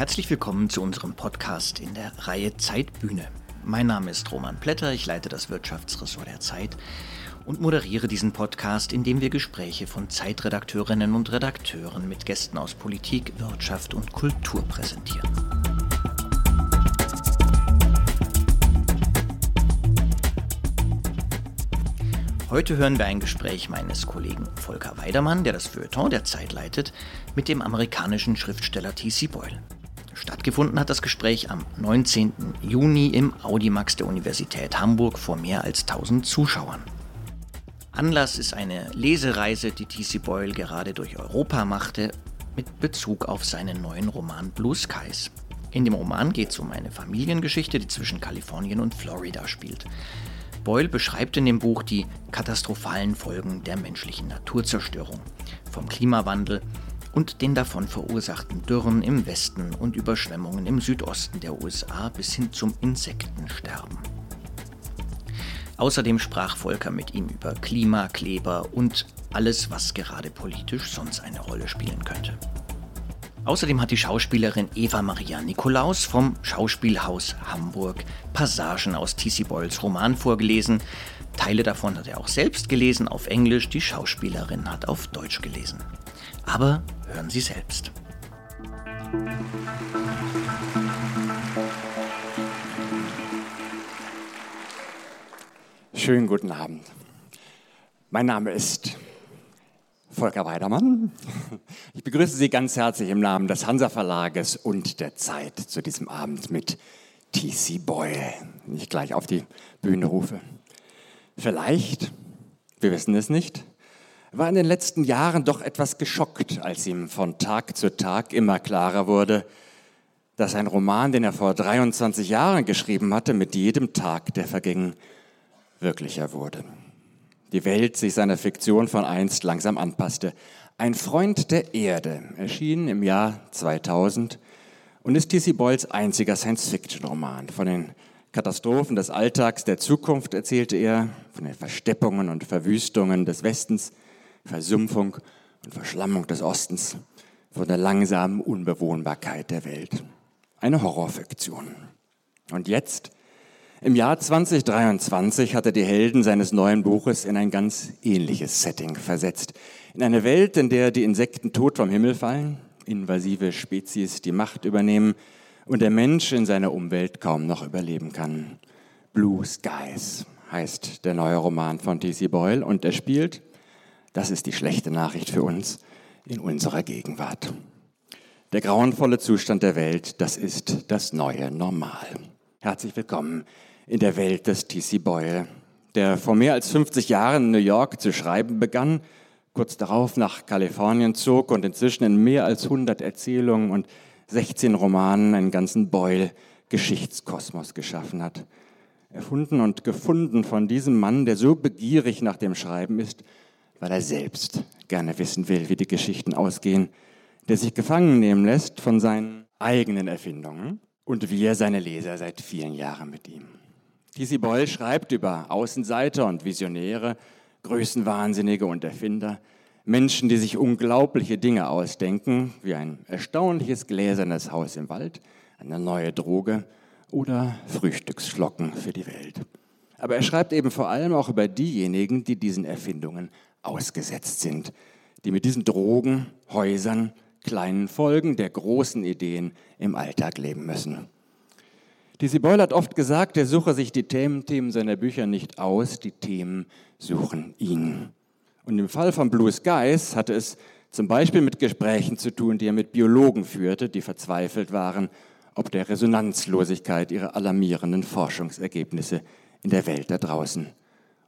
Herzlich willkommen zu unserem Podcast in der Reihe Zeitbühne. Mein Name ist Roman Plätter, ich leite das Wirtschaftsressort der Zeit und moderiere diesen Podcast, in dem wir Gespräche von Zeitredakteurinnen und Redakteuren mit Gästen aus Politik, Wirtschaft und Kultur präsentieren. Heute hören wir ein Gespräch meines Kollegen Volker Weidermann, der das Feuilleton der Zeit leitet, mit dem amerikanischen Schriftsteller T.C. Boyle. Stattgefunden hat das Gespräch am 19. Juni im Audimax der Universität Hamburg vor mehr als 1000 Zuschauern. Anlass ist eine Lesereise, die T.C. Boyle gerade durch Europa machte, mit Bezug auf seinen neuen Roman Blue Skies. In dem Roman geht es um eine Familiengeschichte, die zwischen Kalifornien und Florida spielt. Boyle beschreibt in dem Buch die katastrophalen Folgen der menschlichen Naturzerstörung, vom Klimawandel und den davon verursachten Dürren im Westen und Überschwemmungen im Südosten der USA bis hin zum Insektensterben. Außerdem sprach Volker mit ihm über Klimakleber und alles, was gerade politisch sonst eine Rolle spielen könnte. Außerdem hat die Schauspielerin Eva Maria Nikolaus vom Schauspielhaus Hamburg Passagen aus T.C. Boyles Roman vorgelesen. Teile davon hat er auch selbst gelesen auf Englisch, die Schauspielerin hat auf Deutsch gelesen. Aber hören Sie selbst. Schönen guten Abend. Mein Name ist Volker Weidermann. Ich begrüße Sie ganz herzlich im Namen des Hansa Verlages und der Zeit zu diesem Abend mit T.C. Boyle, den ich gleich auf die Bühne rufe. Vielleicht, wir wissen es nicht, war in den letzten Jahren doch etwas geschockt, als ihm von Tag zu Tag immer klarer wurde, dass ein Roman, den er vor 23 Jahren geschrieben hatte, mit jedem Tag, der verging, wirklicher wurde. Die Welt sich seiner Fiktion von einst langsam anpasste. Ein Freund der Erde erschien im Jahr 2000 und ist T.C. Boyles einziger Science-Fiction-Roman. Von den Katastrophen des Alltags der Zukunft erzählte er, von den Versteppungen und Verwüstungen des Westens, Versumpfung und Verschlammung des Ostens, von der langsamen Unbewohnbarkeit der Welt. Eine Horrorfiktion. Und jetzt, im Jahr 2023, hat er die Helden seines neuen Buches in ein ganz ähnliches Setting versetzt. In eine Welt, in der die Insekten tot vom Himmel fallen, invasive Spezies die Macht übernehmen und der Mensch in seiner Umwelt kaum noch überleben kann. Blue Skies heißt der neue Roman von T.C. Boyle und er spielt das ist die schlechte Nachricht für uns in unserer Gegenwart. Der grauenvolle Zustand der Welt, das ist das neue Normal. Herzlich willkommen in der Welt des T.C. Boyle, der vor mehr als 50 Jahren in New York zu schreiben begann, kurz darauf nach Kalifornien zog und inzwischen in mehr als 100 Erzählungen und 16 Romanen einen ganzen Boyle-Geschichtskosmos geschaffen hat. Erfunden und gefunden von diesem Mann, der so begierig nach dem Schreiben ist, weil er selbst gerne wissen will, wie die Geschichten ausgehen, der sich gefangen nehmen lässt von seinen eigenen Erfindungen und wir seine Leser seit vielen Jahren mit ihm. T.C. Boyle schreibt über Außenseiter und Visionäre, Größenwahnsinnige und Erfinder, Menschen, die sich unglaubliche Dinge ausdenken, wie ein erstaunliches gläsernes Haus im Wald, eine neue Droge oder Frühstücksflocken für die Welt. Aber er schreibt eben vor allem auch über diejenigen, die diesen Erfindungen ausgesetzt sind, die mit diesen Drogen, Häusern, kleinen Folgen der großen Ideen im Alltag leben müssen. Dizzy Boyle hat oft gesagt, er suche sich die Themen, Themen seiner Bücher nicht aus, die Themen suchen ihn. Und im Fall von Blue Skies hatte es zum Beispiel mit Gesprächen zu tun, die er mit Biologen führte, die verzweifelt waren, ob der Resonanzlosigkeit ihrer alarmierenden Forschungsergebnisse in der Welt da draußen.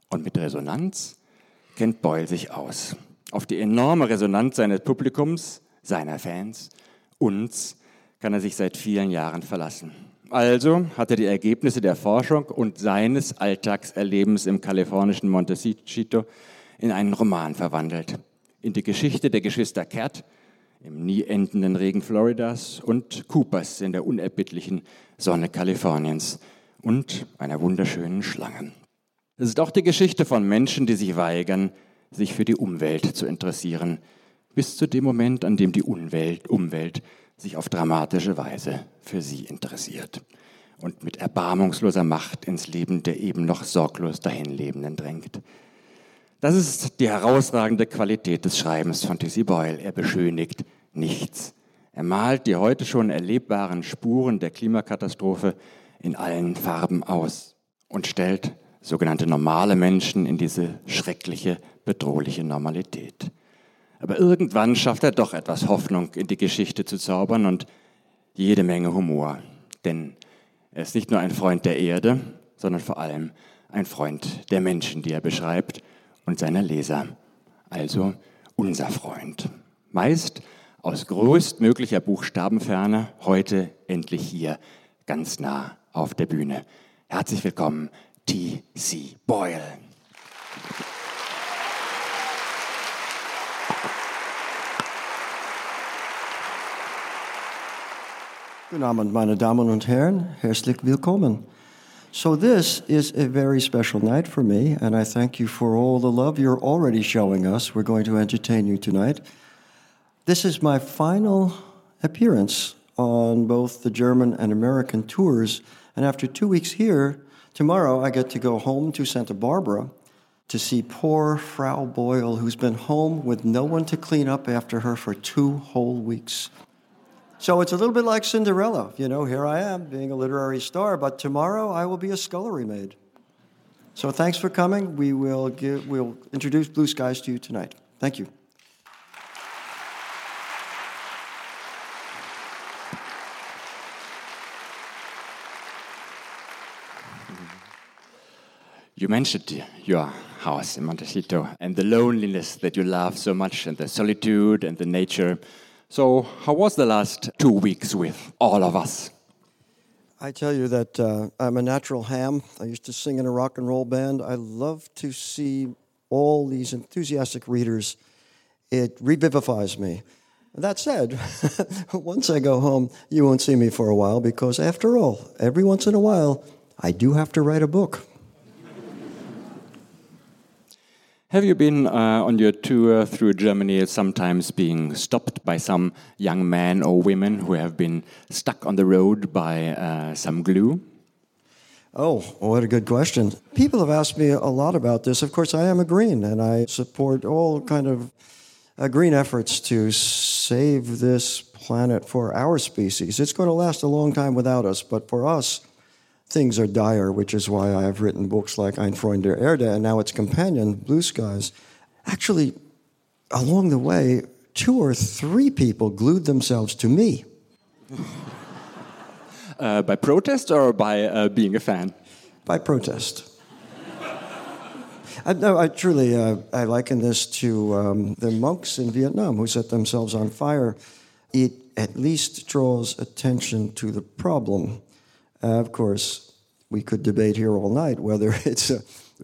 Und mit Resonanz kennt Boyle sich aus. Auf die enorme Resonanz seines Publikums, seiner Fans, uns, kann er sich seit vielen Jahren verlassen. Also hat er die Ergebnisse der Forschung und seines Alltagserlebens im kalifornischen Montecito in einen Roman verwandelt. In die Geschichte der Geschwister Cat im nie endenden Regen Floridas und Coopers in der unerbittlichen Sonne Kaliforniens und einer wunderschönen Schlange. Es ist auch die Geschichte von Menschen, die sich weigern, sich für die Umwelt zu interessieren, bis zu dem Moment, an dem die Umwelt, Umwelt sich auf dramatische Weise für sie interessiert und mit erbarmungsloser Macht ins Leben der eben noch sorglos dahinlebenden drängt. Das ist die herausragende Qualität des Schreibens von T.C. Boyle. Er beschönigt nichts. Er malt die heute schon erlebbaren Spuren der Klimakatastrophe in allen Farben aus und stellt sogenannte normale Menschen in diese schreckliche, bedrohliche Normalität. Aber irgendwann schafft er doch etwas Hoffnung in die Geschichte zu zaubern und jede Menge Humor. Denn er ist nicht nur ein Freund der Erde, sondern vor allem ein Freund der Menschen, die er beschreibt und seiner Leser. Also unser Freund. Meist aus größtmöglicher Buchstabenferne, heute endlich hier ganz nah auf der Bühne. Herzlich willkommen, T.C. Boyle. Guten Abend, meine Damen und Herren. Herzlich willkommen. So, this is a very special night for me, and I thank you for all the love you're already showing us. We're going to entertain you tonight. This is my final appearance on both the German and American tours, and after two weeks here, tomorrow I get to go home to Santa Barbara to see poor Frau Boyle, who's been home with no one to clean up after her for two whole weeks. So it's a little bit like Cinderella. You know, here I am being a literary star, but tomorrow I will be a scullery maid. So thanks for coming. We will give, we'll introduce Blue Skies to you tonight. Thank you. You mentioned your house in Montecito and the loneliness that you love so much, and the solitude and the nature. So, how was the last two weeks with all of us? I tell you that uh, I'm a natural ham. I used to sing in a rock and roll band. I love to see all these enthusiastic readers. It revivifies me. That said, once I go home, you won't see me for a while because, after all, every once in a while, I do have to write a book. Have you been uh, on your tour through Germany sometimes being stopped by some young men or women who have been stuck on the road by uh, some glue? Oh, what a good question. People have asked me a lot about this. Of course, I am a green and I support all kind of uh, green efforts to save this planet for our species. It's going to last a long time without us, but for us, things are dire, which is why I have written books like Ein Freund der Erde and now its companion, Blue Skies. Actually, along the way, two or three people glued themselves to me. Uh, by protest or by uh, being a fan? By protest. I, no, I truly uh, I liken this to um, the monks in Vietnam who set themselves on fire. It at least draws attention to the problem uh, of course, we could debate here all night whether it's uh,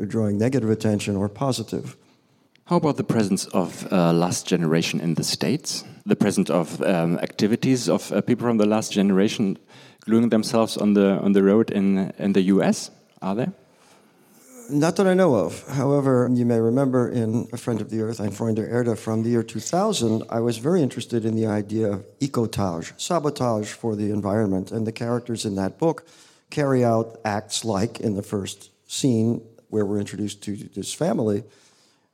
drawing negative attention or positive. How about the presence of uh, last generation in the States? The presence of um, activities of uh, people from the last generation gluing themselves on the, on the road in, in the US? Are there? Not that I know of. However, you may remember in A Friend of the Earth, Ein Freund der Erde, from the year 2000, I was very interested in the idea of ecotage, sabotage for the environment. And the characters in that book carry out acts like in the first scene where we're introduced to this family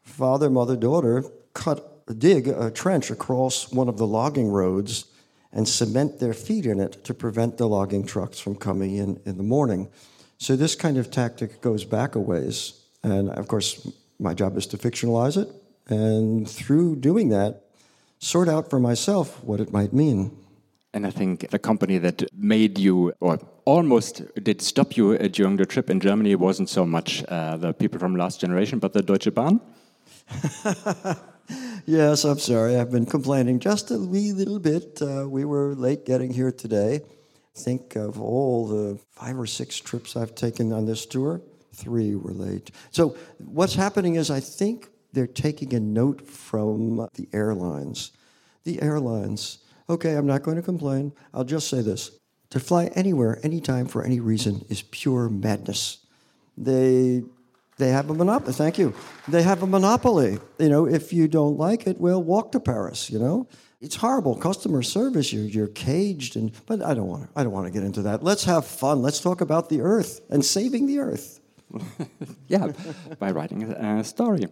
father, mother, daughter cut, dig a trench across one of the logging roads and cement their feet in it to prevent the logging trucks from coming in in the morning. So this kind of tactic goes back a ways. And of course, my job is to fictionalize it. And through doing that, sort out for myself what it might mean. And I think the company that made you, or almost did stop you uh, during the trip in Germany, wasn't so much uh, the people from last generation, but the Deutsche Bahn. yes, I'm sorry. I've been complaining just a wee little bit. Uh, we were late getting here today. Think of all the five or six trips I've taken on this tour, three were late. So, what's happening is I think they're taking a note from the airlines. The airlines, okay, I'm not going to complain. I'll just say this to fly anywhere, anytime, for any reason is pure madness. They they have a monopoly. Thank you. They have a monopoly. You know, if you don't like it, well, walk to Paris. You know, it's horrible customer service. You're, you're caged, and but I don't want to. I don't want to get into that. Let's have fun. Let's talk about the Earth and saving the Earth. yeah, by writing a story.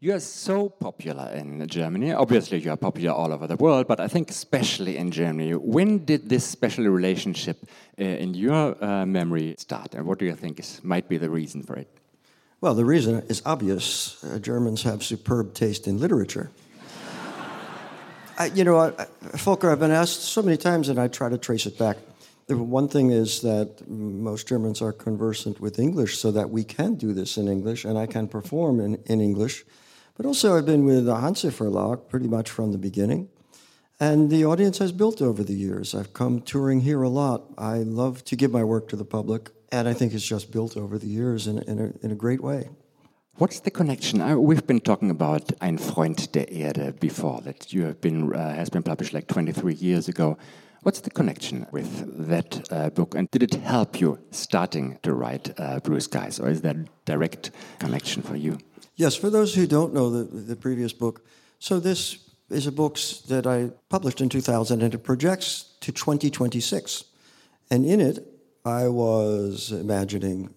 You are so popular in Germany. Obviously, you are popular all over the world, but I think especially in Germany. When did this special relationship uh, in your uh, memory start, and what do you think is, might be the reason for it? Well, the reason is obvious. Uh, Germans have superb taste in literature. I, you know, I, Volker, I've been asked so many times, and I try to trace it back. The one thing is that most Germans are conversant with English, so that we can do this in English, and I can perform in, in English. But also, I've been with the Hanser Verlag pretty much from the beginning. And the audience has built over the years. I've come touring here a lot. I love to give my work to the public, and I think it's just built over the years in, in, a, in a great way. What's the connection? Uh, we've been talking about Ein Freund der Erde before, that you have been uh, has been published like 23 years ago. What's the connection with that uh, book, and did it help you starting to write uh, Blue Skies, or is that direct connection for you? Yes, for those who don't know the, the previous book, so this is a book that I published in 2000 and it projects to 2026. And in it, I was imagining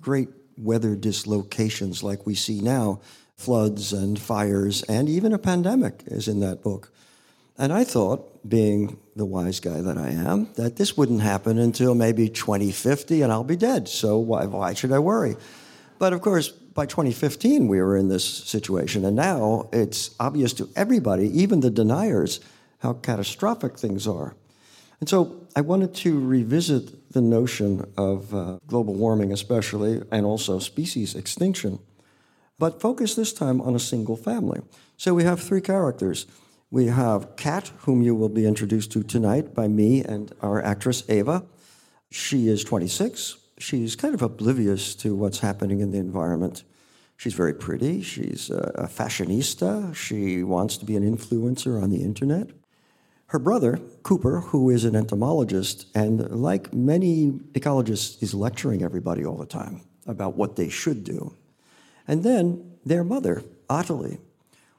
great weather dislocations like we see now floods and fires, and even a pandemic is in that book. And I thought, being the wise guy that I am, that this wouldn't happen until maybe 2050 and I'll be dead. So why, why should I worry? But of course, by 2015, we were in this situation. And now it's obvious to everybody, even the deniers, how catastrophic things are. And so I wanted to revisit the notion of uh, global warming, especially, and also species extinction, but focus this time on a single family. So we have three characters. We have Cat, whom you will be introduced to tonight by me and our actress Ava. She is 26 she's kind of oblivious to what's happening in the environment. She's very pretty. She's a fashionista. She wants to be an influencer on the internet. Her brother, Cooper, who is an entomologist, and like many ecologists, is lecturing everybody all the time about what they should do. And then their mother, Ottilie,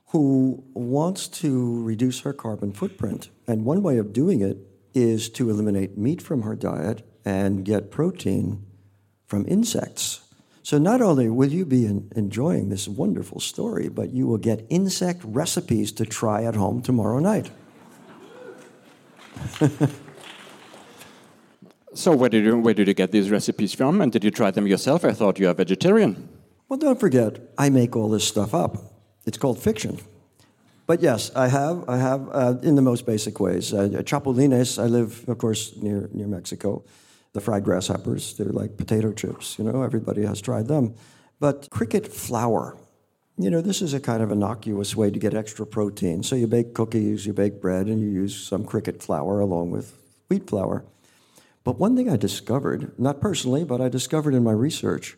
who wants to reduce her carbon footprint. And one way of doing it is to eliminate meat from her diet and get protein from insects. So not only will you be enjoying this wonderful story, but you will get insect recipes to try at home tomorrow night. so where did, you, where did you get these recipes from? And did you try them yourself? I thought you're a vegetarian. Well, don't forget, I make all this stuff up. It's called fiction. But yes, I have. I have uh, in the most basic ways. Uh, chapulines. I live, of course, near near Mexico the fried grasshoppers. They're like potato chips, you know, everybody has tried them. But cricket flour, you know, this is a kind of innocuous way to get extra protein. So you bake cookies, you bake bread, and you use some cricket flour along with wheat flour. But one thing I discovered, not personally, but I discovered in my research,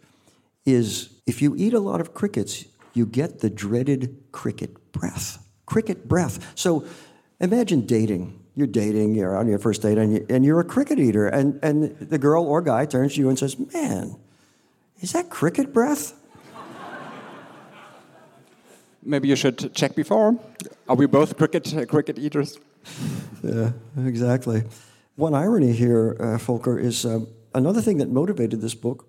is if you eat a lot of crickets, you get the dreaded cricket breath. Cricket breath. So imagine dating you're dating, you're on your first date, and, you, and you're a cricket eater, and, and the girl or guy turns to you and says, Man, is that cricket breath? Maybe you should check before. Are we both cricket, uh, cricket eaters? yeah, exactly. One irony here, uh, Volker, is uh, another thing that motivated this book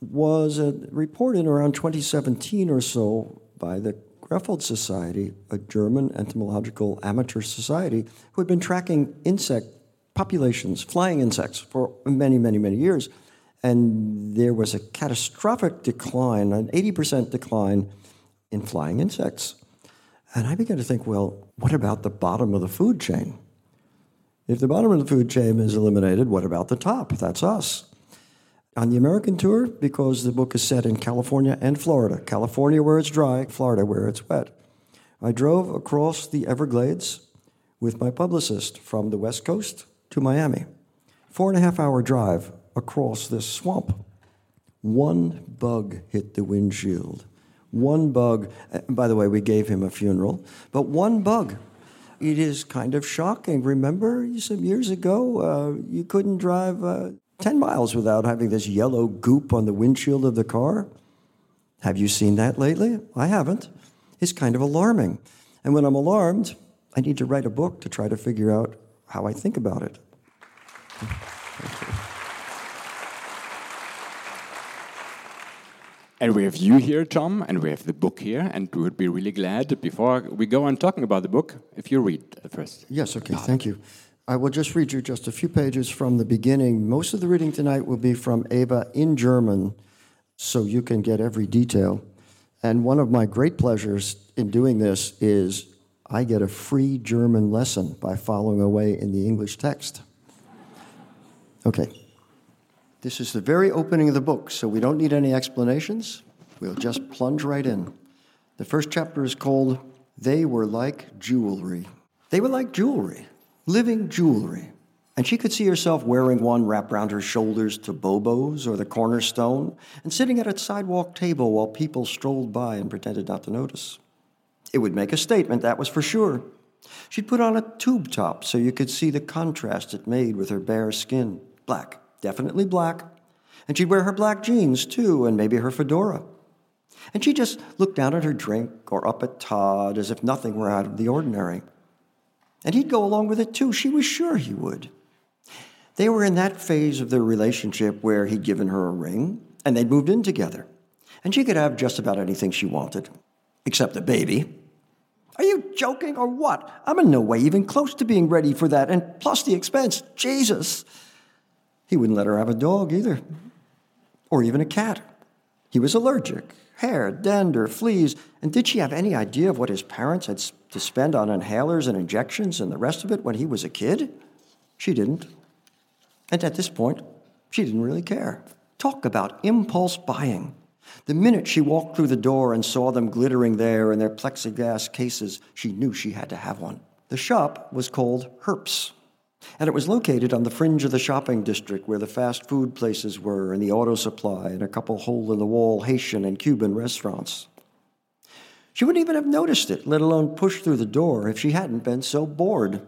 was a report in around 2017 or so by the Krefeld Society, a German entomological amateur society, who had been tracking insect populations, flying insects, for many, many, many years. And there was a catastrophic decline, an 80% decline in flying insects. And I began to think, well, what about the bottom of the food chain? If the bottom of the food chain is eliminated, what about the top? That's us on the American tour because the book is set in California and Florida. California where it's dry, Florida where it's wet. I drove across the Everglades with my publicist from the West Coast to Miami. Four and a half hour drive across this swamp. One bug hit the windshield. One bug, by the way, we gave him a funeral, but one bug. It is kind of shocking. Remember some years ago, uh, you couldn't drive uh, 10 miles without having this yellow goop on the windshield of the car. Have you seen that lately? I haven't. It's kind of alarming. And when I'm alarmed, I need to write a book to try to figure out how I think about it. And we have you here, Tom, and we have the book here, and we would be really glad, before we go on talking about the book, if you read first. Yes, okay, thank you. I will just read you just a few pages from the beginning. Most of the reading tonight will be from Eva in German, so you can get every detail. And one of my great pleasures in doing this is I get a free German lesson by following away in the English text. Okay. This is the very opening of the book, so we don't need any explanations. We'll just plunge right in. The first chapter is called They Were Like Jewelry. They were like jewelry, living jewelry. And she could see herself wearing one wrapped around her shoulders to Bobo's or the cornerstone, and sitting at a sidewalk table while people strolled by and pretended not to notice. It would make a statement, that was for sure. She'd put on a tube top so you could see the contrast it made with her bare skin. Black, definitely black. And she'd wear her black jeans, too, and maybe her fedora. And she'd just look down at her drink or up at Todd as if nothing were out of the ordinary. And he'd go along with it, too. She was sure he would. They were in that phase of their relationship where he'd given her a ring, and they'd moved in together. And she could have just about anything she wanted, except a baby. Are you joking or what? I'm in no way even close to being ready for that, and plus the expense. Jesus. He wouldn't let her have a dog either, or even a cat. He was allergic. Hair, dander, fleas. And did she have any idea of what his parents had to spend on inhalers and injections and the rest of it when he was a kid? She didn't. And at this point, she didn't really care. Talk about impulse buying. The minute she walked through the door and saw them glittering there in their plexiglass cases, she knew she had to have one. The shop was called Herps. And it was located on the fringe of the shopping district where the fast food places were, and the auto supply, and a couple hole in the wall Haitian and Cuban restaurants. She wouldn't even have noticed it, let alone pushed through the door, if she hadn't been so bored.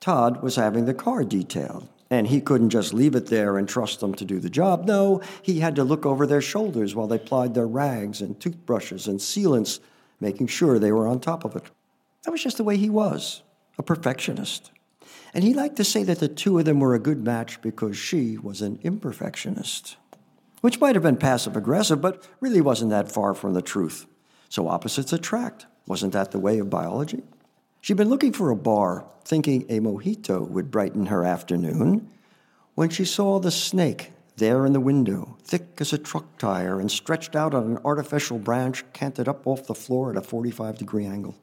Todd was having the car detailed, and he couldn't just leave it there and trust them to do the job. No, he had to look over their shoulders while they plied their rags and toothbrushes and sealants, making sure they were on top of it. That was just the way he was a perfectionist. And he liked to say that the two of them were a good match because she was an imperfectionist, which might have been passive aggressive, but really wasn't that far from the truth. So opposites attract. Wasn't that the way of biology? She'd been looking for a bar, thinking a mojito would brighten her afternoon, when she saw the snake there in the window, thick as a truck tire and stretched out on an artificial branch canted up off the floor at a 45 degree angle.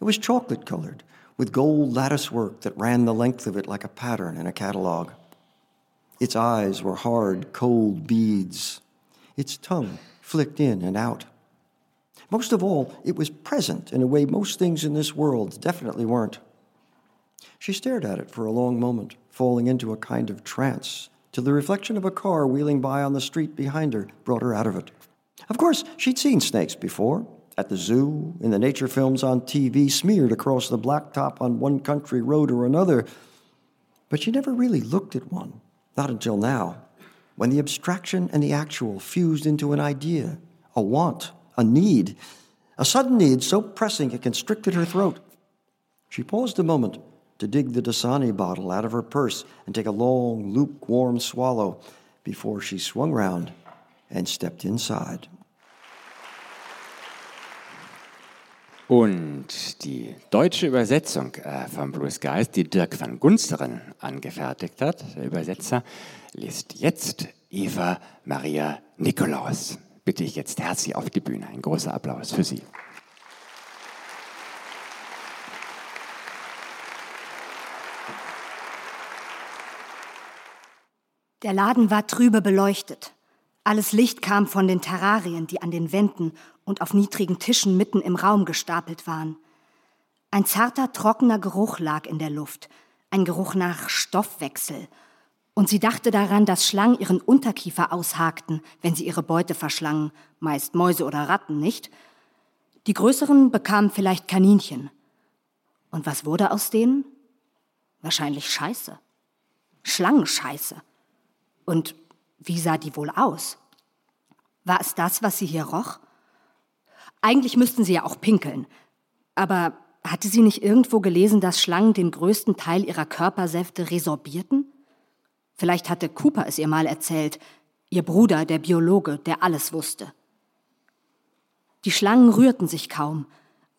It was chocolate colored, with gold lattice work that ran the length of it like a pattern in a catalog. Its eyes were hard, cold beads. Its tongue flicked in and out. Most of all, it was present in a way most things in this world definitely weren't. She stared at it for a long moment, falling into a kind of trance, till the reflection of a car wheeling by on the street behind her brought her out of it. Of course, she'd seen snakes before, at the zoo, in the nature films on TV, smeared across the blacktop on one country road or another. But she never really looked at one, not until now, when the abstraction and the actual fused into an idea, a want, a need, a sudden need so pressing it constricted her throat. She paused a moment to dig the Dasani bottle out of her purse and take a long, lukewarm swallow before she swung round and stepped inside. Und die deutsche Übersetzung äh, von Blue Skies, die Dirk van Gunsteren angefertigt hat, der Übersetzer, liest jetzt Eva Maria Nikolaus. Bitte ich jetzt herzlich auf die Bühne. Ein großer Applaus für Sie. Der Laden war trübe beleuchtet. Alles Licht kam von den Terrarien, die an den Wänden und auf niedrigen Tischen mitten im Raum gestapelt waren. Ein zarter, trockener Geruch lag in der Luft, ein Geruch nach Stoffwechsel. Und sie dachte daran, dass Schlangen ihren Unterkiefer aushakten, wenn sie ihre Beute verschlangen, meist Mäuse oder Ratten, nicht? Die größeren bekamen vielleicht Kaninchen. Und was wurde aus denen? Wahrscheinlich Scheiße. Schlangenscheiße. Und wie sah die wohl aus? War es das, was sie hier roch? Eigentlich müssten sie ja auch pinkeln. Aber hatte sie nicht irgendwo gelesen, dass Schlangen den größten Teil ihrer Körpersäfte resorbierten? Vielleicht hatte Cooper es ihr mal erzählt, ihr Bruder, der Biologe, der alles wusste. Die Schlangen rührten sich kaum,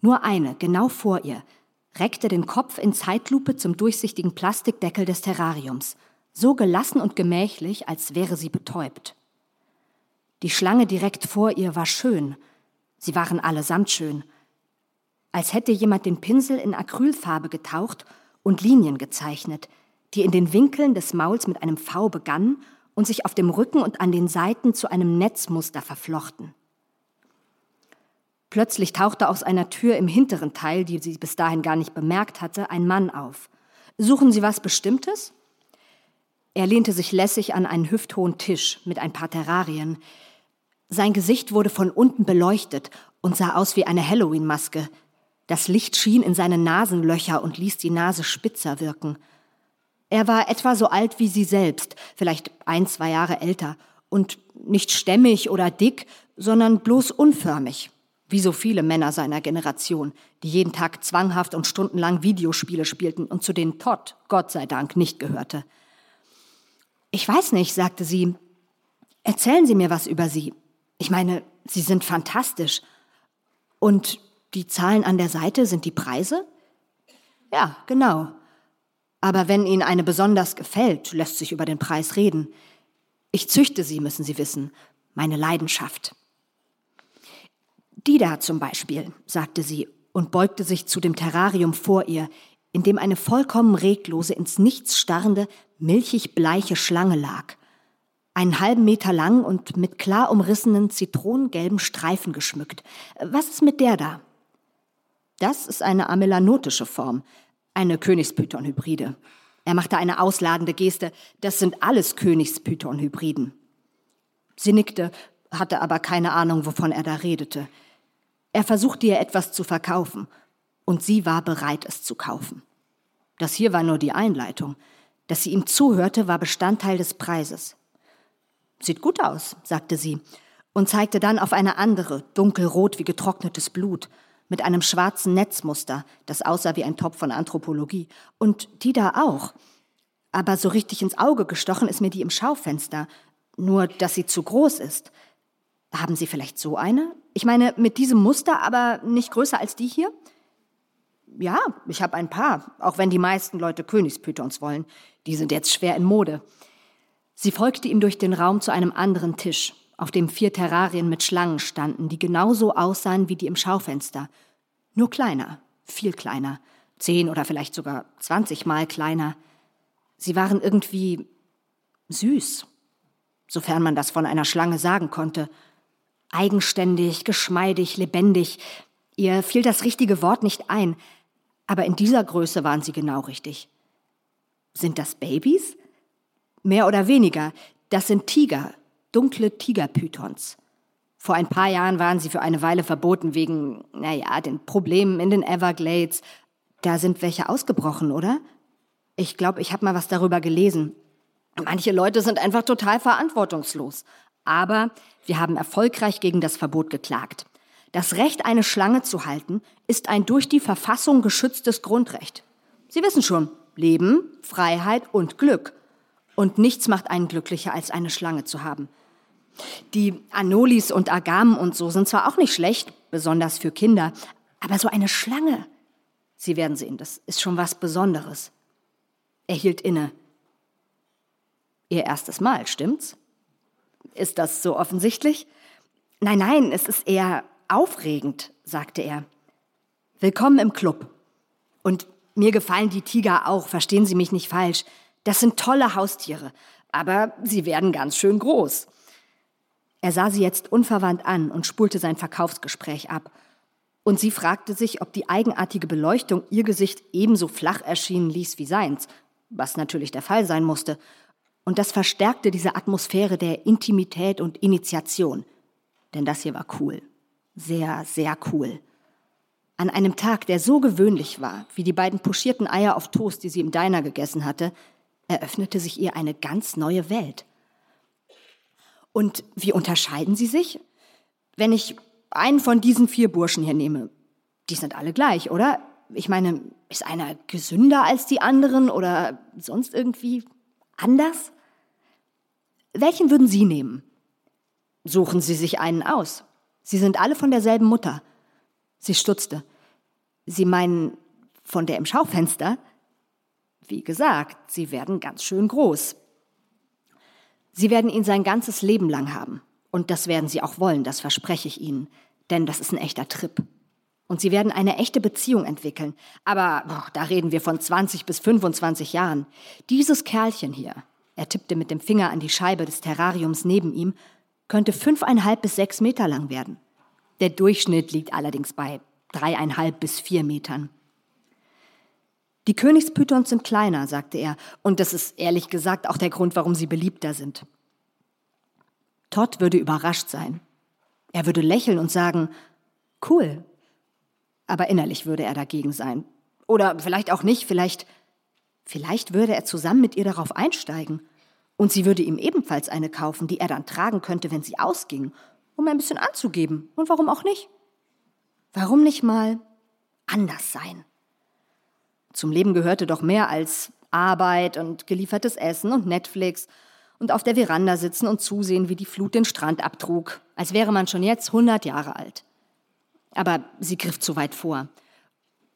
nur eine, genau vor ihr, reckte den Kopf in Zeitlupe zum durchsichtigen Plastikdeckel des Terrariums, so gelassen und gemächlich, als wäre sie betäubt. Die Schlange direkt vor ihr war schön, sie waren allesamt schön, als hätte jemand den Pinsel in Acrylfarbe getaucht und Linien gezeichnet, die in den Winkeln des Mauls mit einem V begannen und sich auf dem Rücken und an den Seiten zu einem Netzmuster verflochten. Plötzlich tauchte aus einer Tür im hinteren Teil, die sie bis dahin gar nicht bemerkt hatte, ein Mann auf. Suchen Sie was Bestimmtes? Er lehnte sich lässig an einen hüfthohen Tisch mit ein paar Terrarien. Sein Gesicht wurde von unten beleuchtet und sah aus wie eine Halloween-Maske, das Licht schien in seine Nasenlöcher und ließ die Nase spitzer wirken. Er war etwa so alt wie sie selbst, vielleicht ein, zwei Jahre älter, und nicht stämmig oder dick, sondern bloß unförmig, wie so viele Männer seiner Generation, die jeden Tag zwanghaft und stundenlang Videospiele spielten und zu denen Todd, Gott sei Dank, nicht gehörte. Ich weiß nicht, sagte sie. Erzählen Sie mir was über Sie. Ich meine, Sie sind fantastisch. Und die Zahlen an der Seite sind die Preise? Ja, genau. Aber wenn Ihnen eine besonders gefällt, lässt sich über den Preis reden. Ich züchte sie, müssen Sie wissen, meine Leidenschaft. Die da zum Beispiel, sagte sie und beugte sich zu dem Terrarium vor ihr, in dem eine vollkommen reglose, ins Nichts starrende, milchig bleiche Schlange lag. Einen halben Meter lang und mit klar umrissenen zitronengelben Streifen geschmückt. Was ist mit der da? Das ist eine amelanotische Form, eine Königspython-Hybride. Er machte eine ausladende Geste. Das sind alles Königspython-Hybriden. Sie nickte, hatte aber keine Ahnung, wovon er da redete. Er versuchte ihr etwas zu verkaufen, und sie war bereit, es zu kaufen. Das hier war nur die Einleitung. Dass sie ihm zuhörte, war Bestandteil des Preises. Sieht gut aus, sagte sie und zeigte dann auf eine andere, dunkelrot wie getrocknetes Blut mit einem schwarzen Netzmuster, das aussah wie ein Topf von Anthropologie. Und die da auch. Aber so richtig ins Auge gestochen ist mir die im Schaufenster. Nur, dass sie zu groß ist. Haben Sie vielleicht so eine? Ich meine, mit diesem Muster, aber nicht größer als die hier? Ja, ich habe ein paar, auch wenn die meisten Leute Königspythons wollen. Die sind jetzt schwer in Mode. Sie folgte ihm durch den Raum zu einem anderen Tisch auf dem vier Terrarien mit Schlangen standen, die genauso aussahen wie die im Schaufenster. Nur kleiner, viel kleiner, zehn oder vielleicht sogar zwanzigmal kleiner. Sie waren irgendwie süß, sofern man das von einer Schlange sagen konnte. Eigenständig, geschmeidig, lebendig. Ihr fiel das richtige Wort nicht ein, aber in dieser Größe waren sie genau richtig. Sind das Babys? Mehr oder weniger. Das sind Tiger, dunkle Tigerpythons. Vor ein paar Jahren waren sie für eine Weile verboten wegen, naja, den Problemen in den Everglades. Da sind welche ausgebrochen, oder? Ich glaube, ich habe mal was darüber gelesen. Manche Leute sind einfach total verantwortungslos. Aber wir haben erfolgreich gegen das Verbot geklagt. Das Recht, eine Schlange zu halten, ist ein durch die Verfassung geschütztes Grundrecht. Sie wissen schon, Leben, Freiheit und Glück. Und nichts macht einen glücklicher, als eine Schlange zu haben. Die Anolis und Agamen und so sind zwar auch nicht schlecht, besonders für Kinder, aber so eine Schlange. Sie werden sehen, das ist schon was Besonderes. Er hielt inne. Ihr erstes Mal, stimmt's? Ist das so offensichtlich? Nein, nein, es ist eher aufregend, sagte er. Willkommen im Club. Und mir gefallen die Tiger auch, verstehen Sie mich nicht falsch. Das sind tolle Haustiere, aber sie werden ganz schön groß. Er sah sie jetzt unverwandt an und spulte sein Verkaufsgespräch ab. Und sie fragte sich, ob die eigenartige Beleuchtung ihr Gesicht ebenso flach erschienen ließ wie seins, was natürlich der Fall sein musste. Und das verstärkte diese Atmosphäre der Intimität und Initiation. Denn das hier war cool. Sehr, sehr cool. An einem Tag, der so gewöhnlich war, wie die beiden pochierten Eier auf Toast, die sie im Diner gegessen hatte, eröffnete sich ihr eine ganz neue Welt. Und wie unterscheiden sie sich? Wenn ich einen von diesen vier Burschen hier nehme, die sind alle gleich, oder? ich meine, ist einer gesünder als die anderen oder sonst irgendwie anders? Welchen würden Sie nehmen? Suchen Sie sich einen aus. Sie sind alle von derselben Mutter. Sie stutzte. Sie meinen von der im Schaufenster? Wie gesagt, Sie werden ganz schön groß. Sie werden ihn sein ganzes Leben lang haben. Und das werden Sie auch wollen, das verspreche ich Ihnen. Denn das ist ein echter Trip. Und Sie werden eine echte Beziehung entwickeln. Aber boah, da reden wir von 20 bis 25 Jahren. Dieses Kerlchen hier, er tippte mit dem Finger an die Scheibe des Terrariums neben ihm, könnte fünfeinhalb bis sechs Meter lang werden. Der Durchschnitt liegt allerdings bei dreieinhalb bis vier Metern. Die Königspythons sind kleiner, sagte er, und das ist ehrlich gesagt auch der Grund, warum sie beliebter sind. Todd würde überrascht sein. Er würde lächeln und sagen, cool. Aber innerlich würde er dagegen sein. Oder vielleicht auch nicht, vielleicht, vielleicht würde er zusammen mit ihr darauf einsteigen. Und sie würde ihm ebenfalls eine kaufen, die er dann tragen könnte, wenn sie ausging, um ein bisschen anzugeben. Und warum auch nicht? Warum nicht mal anders sein? Zum Leben gehörte doch mehr als Arbeit und geliefertes Essen und Netflix und auf der Veranda sitzen und zusehen, wie die Flut den Strand abtrug, als wäre man schon jetzt 100 Jahre alt. Aber sie griff zu weit vor.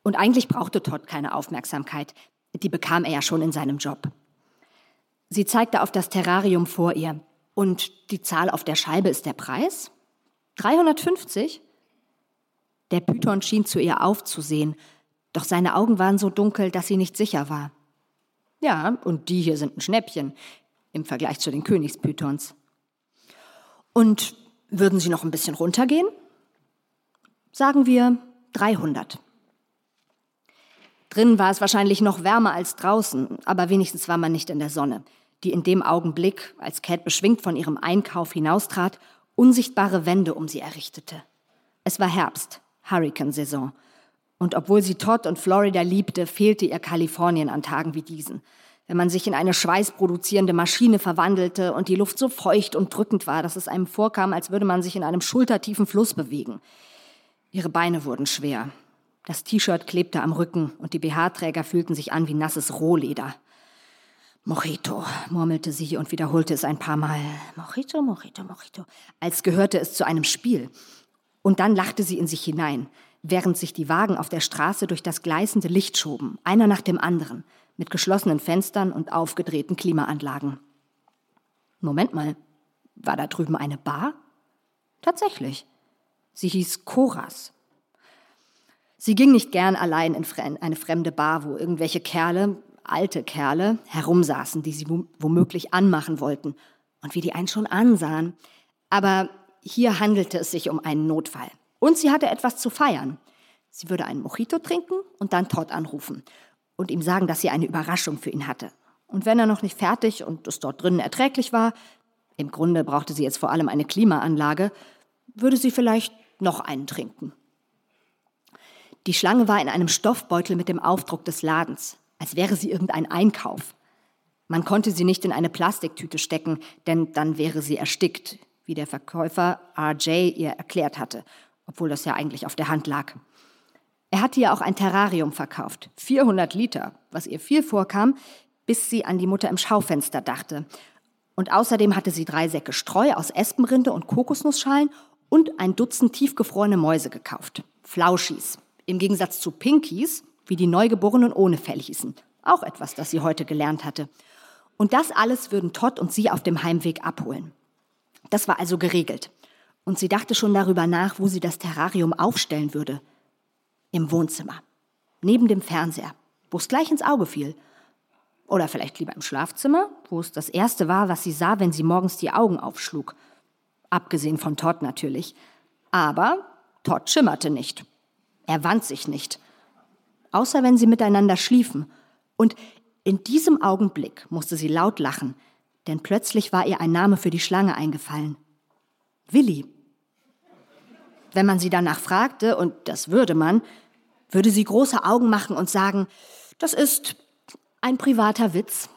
Und eigentlich brauchte Todd keine Aufmerksamkeit. Die bekam er ja schon in seinem Job. Sie zeigte auf das Terrarium vor ihr. Und die Zahl auf der Scheibe ist der Preis? 350? Der Python schien zu ihr aufzusehen doch seine Augen waren so dunkel, dass sie nicht sicher war. Ja, und die hier sind ein Schnäppchen im Vergleich zu den Königspythons. Und würden Sie noch ein bisschen runtergehen? Sagen wir 300. Drinnen war es wahrscheinlich noch wärmer als draußen, aber wenigstens war man nicht in der Sonne, die in dem Augenblick, als Cat beschwingt von ihrem Einkauf hinaustrat, unsichtbare Wände um sie errichtete. Es war Herbst, Hurrikansaison, und obwohl sie Todd und Florida liebte, fehlte ihr Kalifornien an Tagen wie diesen. Wenn man sich in eine schweißproduzierende Maschine verwandelte und die Luft so feucht und drückend war, dass es einem vorkam, als würde man sich in einem schultertiefen Fluss bewegen. Ihre Beine wurden schwer. Das T-Shirt klebte am Rücken und die BH-Träger fühlten sich an wie nasses Rohleder. Mojito, murmelte sie und wiederholte es ein paar Mal. Mojito, Mojito, Mojito, als gehörte es zu einem Spiel. Und dann lachte sie in sich hinein während sich die Wagen auf der Straße durch das gleißende Licht schoben, einer nach dem anderen, mit geschlossenen Fenstern und aufgedrehten Klimaanlagen. Moment mal, war da drüben eine Bar? Tatsächlich. Sie hieß Koras. Sie ging nicht gern allein in eine fremde Bar, wo irgendwelche Kerle, alte Kerle, herumsaßen, die sie womöglich anmachen wollten und wie die einen schon ansahen. Aber hier handelte es sich um einen Notfall. Und sie hatte etwas zu feiern. Sie würde einen Mojito trinken und dann Todd anrufen und ihm sagen, dass sie eine Überraschung für ihn hatte. Und wenn er noch nicht fertig und es dort drinnen erträglich war, im Grunde brauchte sie jetzt vor allem eine Klimaanlage, würde sie vielleicht noch einen trinken. Die Schlange war in einem Stoffbeutel mit dem Aufdruck des Ladens, als wäre sie irgendein Einkauf. Man konnte sie nicht in eine Plastiktüte stecken, denn dann wäre sie erstickt, wie der Verkäufer RJ ihr erklärt hatte obwohl das ja eigentlich auf der Hand lag. Er hatte ihr auch ein Terrarium verkauft, 400 Liter, was ihr viel vorkam, bis sie an die Mutter im Schaufenster dachte. Und außerdem hatte sie drei Säcke Streu aus Espenrinde und Kokosnussschalen und ein Dutzend tiefgefrorene Mäuse gekauft. Flauschis. Im Gegensatz zu Pinkies, wie die Neugeborenen ohne Fell hießen. Auch etwas, das sie heute gelernt hatte. Und das alles würden Todd und sie auf dem Heimweg abholen. Das war also geregelt. Und sie dachte schon darüber nach, wo sie das Terrarium aufstellen würde. Im Wohnzimmer. Neben dem Fernseher, wo es gleich ins Auge fiel. Oder vielleicht lieber im Schlafzimmer, wo es das Erste war, was sie sah, wenn sie morgens die Augen aufschlug. Abgesehen von Todd natürlich. Aber Todd schimmerte nicht. Er wand sich nicht. Außer wenn sie miteinander schliefen. Und in diesem Augenblick musste sie laut lachen, denn plötzlich war ihr ein Name für die Schlange eingefallen. Willi. Wenn man sie danach fragte, und das würde man, würde sie große Augen machen und sagen, das ist ein privater Witz.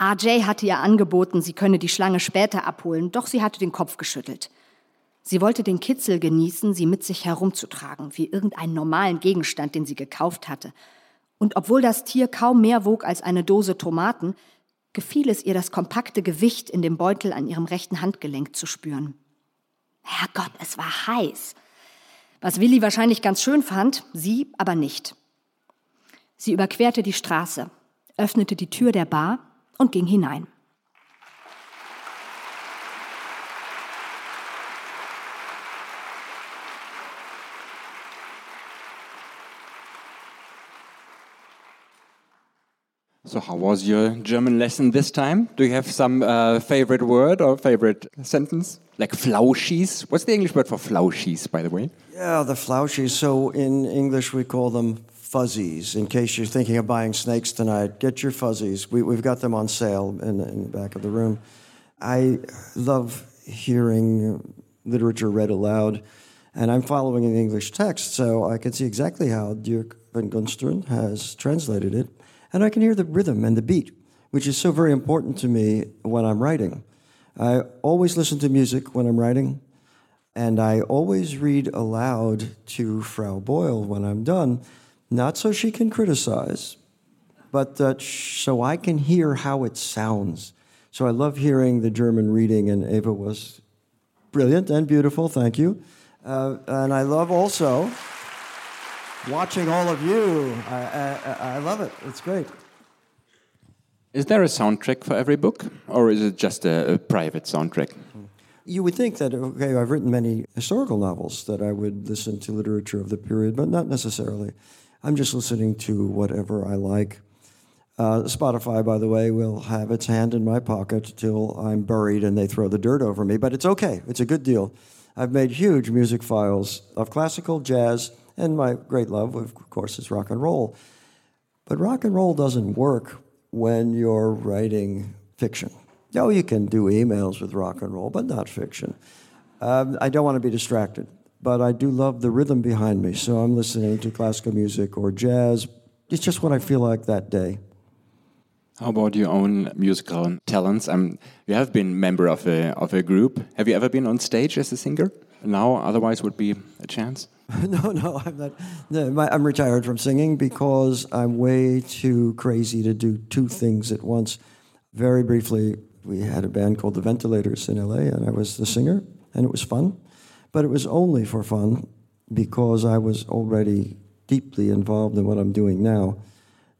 RJ hatte ihr angeboten, sie könne die Schlange später abholen, doch sie hatte den Kopf geschüttelt. Sie wollte den Kitzel genießen, sie mit sich herumzutragen, wie irgendeinen normalen Gegenstand, den sie gekauft hatte. Und obwohl das Tier kaum mehr wog als eine Dose Tomaten, gefiel es ihr, das kompakte Gewicht in dem Beutel an ihrem rechten Handgelenk zu spüren. Herrgott, es war heiß. Was Willi wahrscheinlich ganz schön fand, sie aber nicht. Sie überquerte die Straße, öffnete die Tür der Bar und ging hinein. So, how was your German lesson this time? Do you have some uh, favorite word or favorite sentence? Like flauschies? What's the English word for flauschies, by the way? Yeah, the flauschies. So in English, we call them fuzzies. In case you're thinking of buying snakes tonight, get your fuzzies. We, have got them on sale in, in the back of the room. I love hearing literature read aloud, and I'm following an English text, so I can see exactly how Dirk van Gunsteren has translated it and I can hear the rhythm and the beat, which is so very important to me when I'm writing. I always listen to music when I'm writing, and I always read aloud to Frau Boyle when I'm done, not so she can criticize, but that so I can hear how it sounds. So I love hearing the German reading, and Eva was brilliant and beautiful, thank you. Uh, and I love also watching all of you. I, I, I love it. It's great. Is there a soundtrack for every book, or is it just a, a, private soundtrack? You would think that, okay, I've written many historical novels that I would listen to literature of the period, but not necessarily. I'm just listening to whatever I like. Uh, Spotify, by the way, will have its hand in my pocket till I'm buried and they throw the dirt over me, but it's okay. It's a good deal. I've made huge music files of classical, jazz, and my great love, of course, is rock and roll. But rock and roll doesn't work when you're writing fiction. No, you can do emails with rock and roll, but not fiction. Um, I don't want to be distracted, but I do love the rhythm behind me. So I'm listening to classical music or jazz. It's just what I feel like that day. How about your own musical talents? Um, you have been member of a of a group. Have you ever been on stage as a singer? Now, otherwise, would be a chance. no, no, I'm not. No, my, I'm retired from singing because I'm way too crazy to do two things at once. Very briefly, we had a band called the Ventilators in LA, and I was the singer, and it was fun. But it was only for fun because I was already deeply involved in what I'm doing now.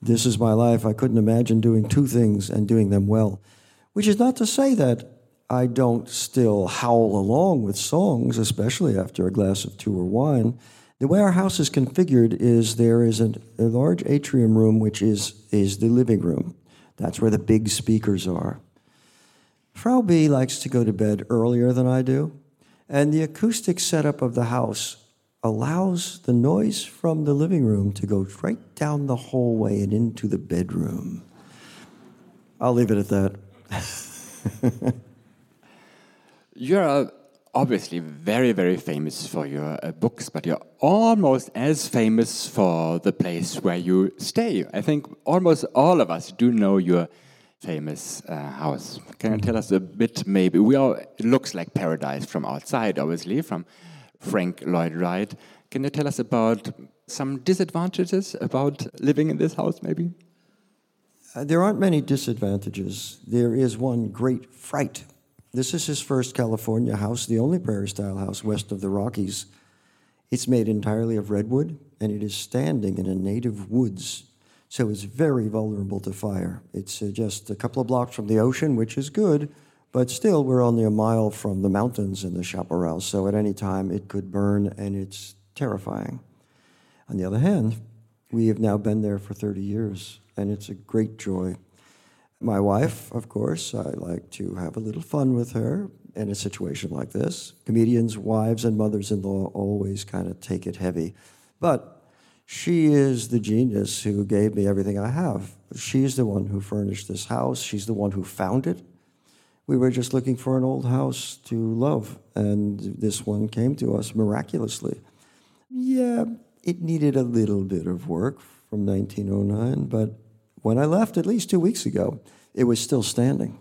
This is my life. I couldn't imagine doing two things and doing them well. Which is not to say that I don't still howl along with songs, especially after a glass of two or wine. The way our house is configured is there is a, a large atrium room, which is, is the living room. That's where the big speakers are. Frau B likes to go to bed earlier than I do, and the acoustic setup of the house allows the noise from the living room to go right down the hallway and into the bedroom. I'll leave it at that. You're obviously very, very famous for your uh, books, but you're almost as famous for the place where you stay. I think almost all of us do know your famous uh, house. Can you tell us a bit, maybe? We all, it looks like paradise from outside, obviously, from Frank Lloyd Wright. Can you tell us about some disadvantages about living in this house, maybe? Uh, there aren't many disadvantages. There is one great fright this is his first California house, the only prairie style house west of the Rockies. It's made entirely of redwood, and it is standing in a native woods, so it's very vulnerable to fire. It's uh, just a couple of blocks from the ocean, which is good, but still, we're only a mile from the mountains and the Chaparral, so at any time it could burn, and it's terrifying. On the other hand, we have now been there for 30 years, and it's a great joy. My wife, of course, I like to have a little fun with her in a situation like this. Comedians' wives and mothers in law always kind of take it heavy. But she is the genius who gave me everything I have. She's the one who furnished this house, she's the one who found it. We were just looking for an old house to love, and this one came to us miraculously. Yeah, it needed a little bit of work from 1909, but when I left at least two weeks ago, it was still standing.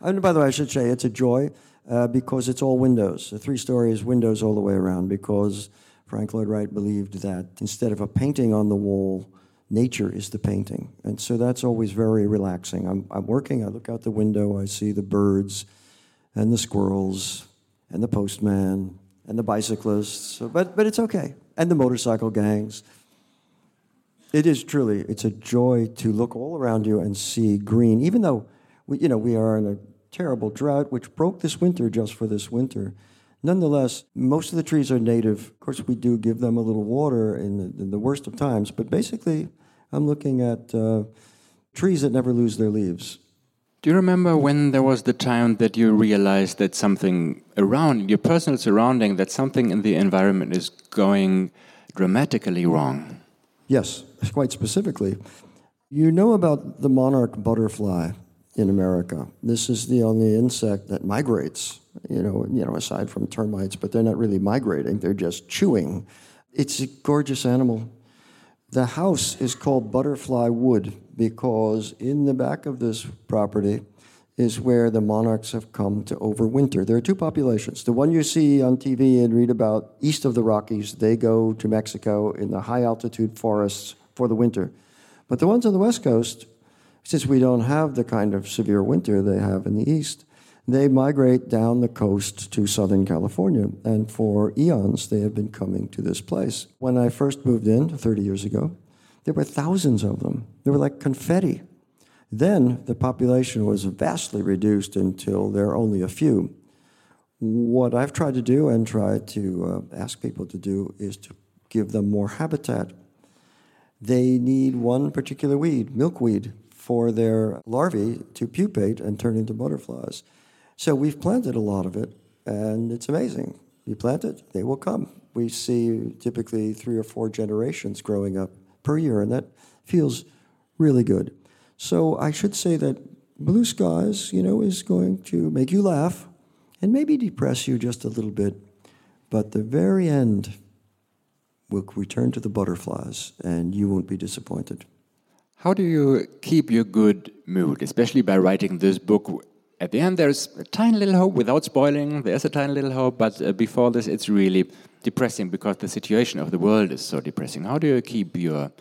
And by the way, I should say it's a joy. uh, because it's all windows. The three stories, windows all the way around, because Frank Lloyd Wright believed that instead of a painting on the wall, nature is the painting. And so that's always very relaxing. I'm, I'm working, I look out the window, I see the birds and the squirrels and the postman and the bicyclists, but, but it's okay, and the motorcycle gangs. It is truly, it's a joy to look all around you and see green, even though we, you know, we are in a terrible drought, which broke this winter just for this winter. Nonetheless, most of the trees are native. Of course, we do give them a little water in the, in the worst of times, but basically, I'm looking at uh, trees that never lose their leaves. Do you remember when there was the time that you realized that something around your personal surrounding, that something in the environment is going dramatically wrong? Yes, quite specifically. You know about the monarch butterfly in America. This is the only insect that migrates, you know, you know, aside from termites, but they're not really migrating, they're just chewing. It's a gorgeous animal. The house is called Butterfly Wood because in the back of this property is where the monarchs have come to overwinter. There are two populations. The one you see on TV and read about east of the Rockies, they go to Mexico in the high altitude forests for the winter. But the ones on the west coast since we don't have the kind of severe winter they have in the east, they migrate down the coast to Southern California. And for eons, they have been coming to this place. When I first moved in 30 years ago, there were thousands of them. They were like confetti. Then the population was vastly reduced until there are only a few. What I've tried to do and tried to uh, ask people to do is to give them more habitat. They need one particular weed, milkweed, for their larvae to pupate and turn into butterflies. So we've planted a lot of it, and it's amazing. You plant it, they will come. We see typically three or four generations growing up per year, and that feels really good. So I should say that Blue Skies, you know, is going to make you laugh and maybe depress you just a little bit, but the very end will return to the butterflies, and you won't be disappointed. How do you keep your good mood, especially by writing this book? At the end, there's a tiny little hope without spoiling. There's a tiny little hope, but uh, before this, it's really depressing because the situation of the world is so depressing. How do you keep your,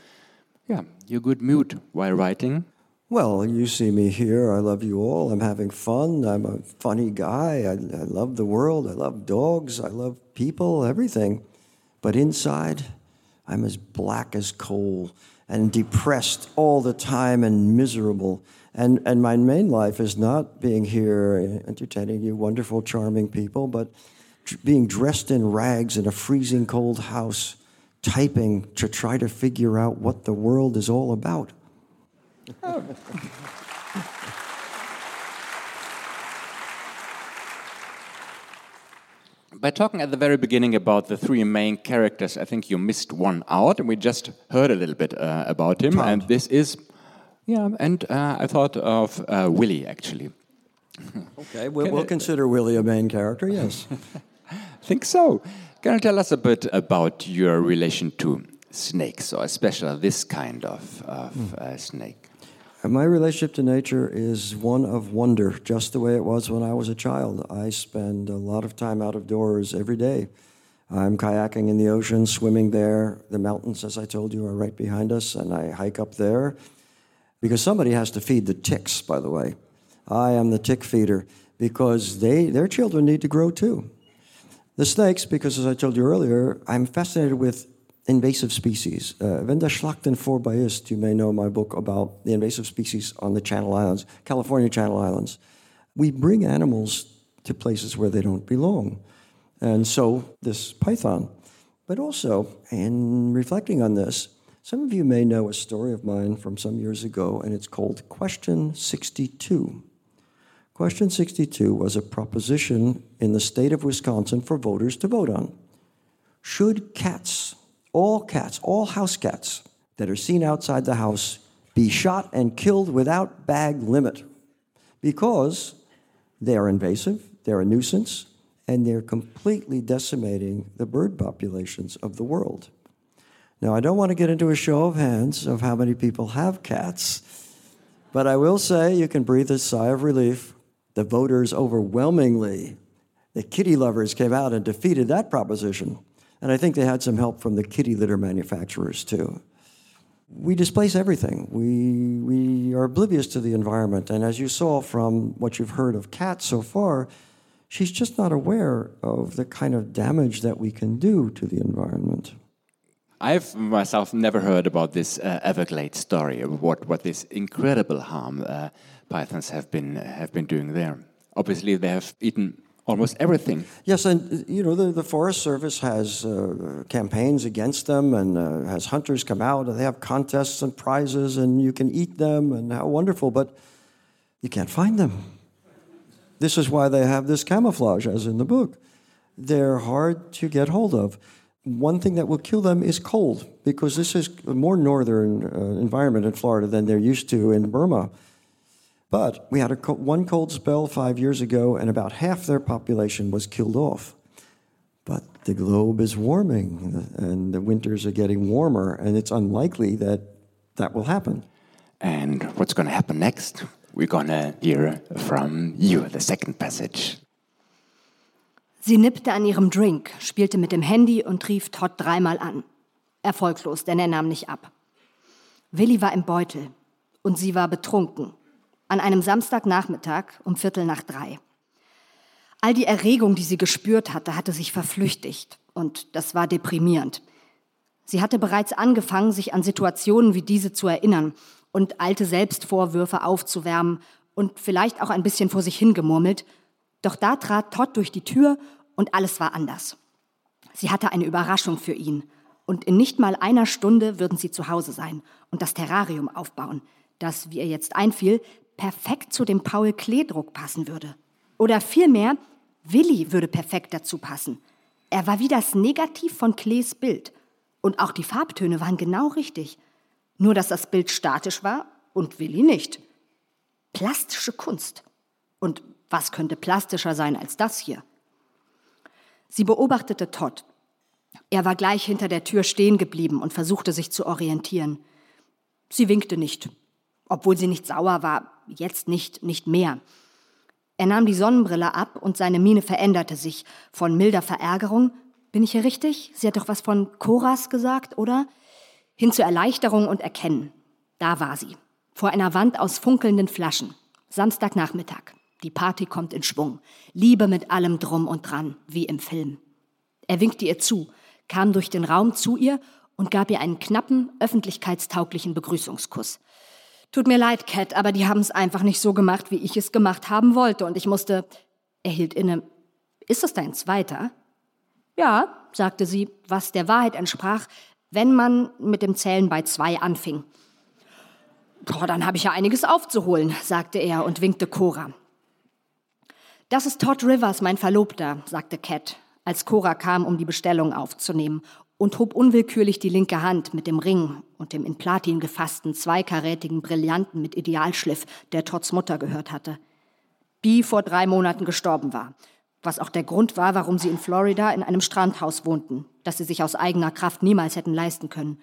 yeah, your good mood while writing? Well, you see me here. I love you all. I'm having fun. I'm a funny guy. I, I love the world. I love dogs. I love people, everything. But inside, I'm as black as coal and depressed all the time and miserable. And, and my main life is not being here entertaining you wonderful, charming people, but being dressed in rags in a freezing cold house, typing to try to figure out what the world is all about. by talking at the very beginning about the three main characters, I think you missed one out, and we just heard a little bit uh, about him. And this is, yeah, and uh, I thought of uh, Willie actually. Okay, we'll, we'll consider Willie a main character, yes. I think so. Can you tell us a bit about your relation to snakes, or especially this kind of, of mm. snake? My relationship to nature is one of wonder, just the way it was when I was a child. I spend a lot of time out of doors every day. I'm kayaking in the ocean, swimming there. The mountains, as I told you, are right behind us, and I hike up there because somebody has to feed the ticks, by the way. I am the tick feeder because they, their children need to grow too. The snakes, because as I told you earlier, I'm fascinated with invasive species. Uh, Wenn der Schlachten vorbei ist, you may know my book about the invasive species on the Channel Islands, California Channel Islands. We bring animals to places where they don't belong. And so this python. But also, in reflecting on this, some of you may know a story of mine from some years ago, and it's called Question 62. Question 62 was a proposition in the state of Wisconsin for voters to vote on. Should cats all cats, all house cats that are seen outside the house be shot and killed without bag limit because they are invasive, they're a nuisance, and they're completely decimating the bird populations of the world. Now, I don't want to get into a show of hands of how many people have cats, but I will say you can breathe a sigh of relief. The voters overwhelmingly The kitty lovers came out and defeated that proposition. And I think they had some help from the kitty litter manufacturers too. We displace everything. We, we are oblivious to the environment. And as you saw from what you've heard of Cat so far, she's just not aware of the kind of damage that we can do to the environment. I've myself never heard about this uh, Everglades story, what, what this incredible harm uh, pythons have been, have been doing there. Obviously, they have eaten almost everything. Yes, and you know the, the Forest Service has uh, campaigns against them and uh, has hunters come out and they have contests and prizes and you can eat them and how wonderful, but you can't find them. This is why they have this camouflage, as in the book. They're hard to get hold of. One thing that will kill them is cold, because this is a more northern uh, environment in Florida than they're used to in Burma. But we had a co- one cold spell five years ago, and about half their population was killed off. But the globe is warming, and the winters are getting warmer, and it's unlikely that that will happen. And what's going to happen next? We're going to hear from you, the second passage. Sie nippte an ihrem Drink, spielte mit dem Handy und rief Todd dreimal an. Erfolglos, denn er nahm nicht ab. Willi war im Beutel und sie war betrunken an einem Samstagnachmittag um Viertel nach drei. All die Erregung, die sie gespürt hatte, hatte sich verflüchtigt und das war deprimierend. Sie hatte bereits angefangen, sich an Situationen wie diese zu erinnern und alte Selbstvorwürfe aufzuwärmen und vielleicht auch ein bisschen vor sich hingemurmelt. Doch da trat Todd durch die Tür und alles war anders. Sie hatte eine Überraschung für ihn und in nicht mal einer Stunde würden sie zu Hause sein und das Terrarium aufbauen, das, wie ihr jetzt einfiel, perfekt zu dem Paul Klee-Druck passen würde. Oder vielmehr, Willi würde perfekt dazu passen. Er war wie das Negativ von Klees Bild. Und auch die Farbtöne waren genau richtig. Nur, dass das Bild statisch war und Willi nicht. Plastische Kunst. Und was könnte plastischer sein als das hier? Sie beobachtete Todd. Er war gleich hinter der Tür stehen geblieben und versuchte sich zu orientieren. Sie winkte nicht, obwohl sie nicht sauer war, jetzt nicht, nicht mehr. Er nahm die Sonnenbrille ab und seine Miene veränderte sich von milder Verärgerung, bin ich hier richtig? Sie hat doch was von Koras gesagt, oder? Hin zu Erleichterung und Erkennen. Da war sie, vor einer Wand aus funkelnden Flaschen. Samstagnachmittag. Die Party kommt in Schwung. Liebe mit allem drum und dran, wie im Film. Er winkte ihr zu, kam durch den Raum zu ihr und gab ihr einen knappen, öffentlichkeitstauglichen Begrüßungskuss. Tut mir leid, Cat, aber die haben es einfach nicht so gemacht, wie ich es gemacht haben wollte. Und ich musste. Er hielt inne. Ist es dein zweiter? Ja, sagte sie, was der Wahrheit entsprach, wenn man mit dem Zählen bei zwei anfing. Boah, dann habe ich ja einiges aufzuholen, sagte er und winkte Cora. Das ist Todd Rivers, mein Verlobter, sagte Cat, als Cora kam, um die Bestellung aufzunehmen und hob unwillkürlich die linke Hand mit dem Ring und dem in Platin gefassten zweikarätigen Brillanten mit Idealschliff, der Todds Mutter gehört hatte. Die vor drei Monaten gestorben war, was auch der Grund war, warum sie in Florida in einem Strandhaus wohnten, das sie sich aus eigener Kraft niemals hätten leisten können.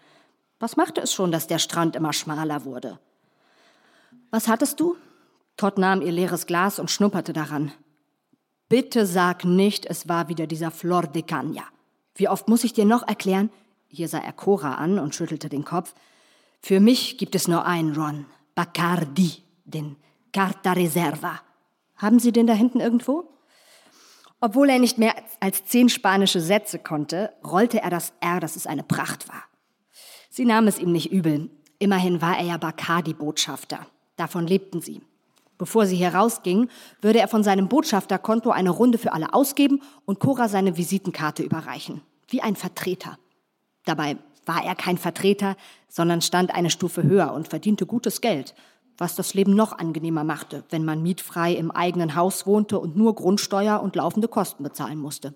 Was machte es schon, dass der Strand immer schmaler wurde? Was hattest du? Todd nahm ihr leeres Glas und schnupperte daran. Bitte sag nicht, es war wieder dieser Flor de Caña. Wie oft muss ich dir noch erklären? Hier sah er Cora an und schüttelte den Kopf. Für mich gibt es nur einen Ron. Bacardi, den Carta Reserva. Haben Sie den da hinten irgendwo? Obwohl er nicht mehr als zehn spanische Sätze konnte, rollte er das R, dass es eine Pracht war. Sie nahm es ihm nicht übel. Immerhin war er ja Bacardi-Botschafter. Davon lebten sie. Bevor sie herausging, würde er von seinem Botschafterkonto eine Runde für alle ausgeben und Cora seine Visitenkarte überreichen. Wie ein Vertreter. Dabei war er kein Vertreter, sondern stand eine Stufe höher und verdiente gutes Geld, was das Leben noch angenehmer machte, wenn man mietfrei im eigenen Haus wohnte und nur Grundsteuer und laufende Kosten bezahlen musste.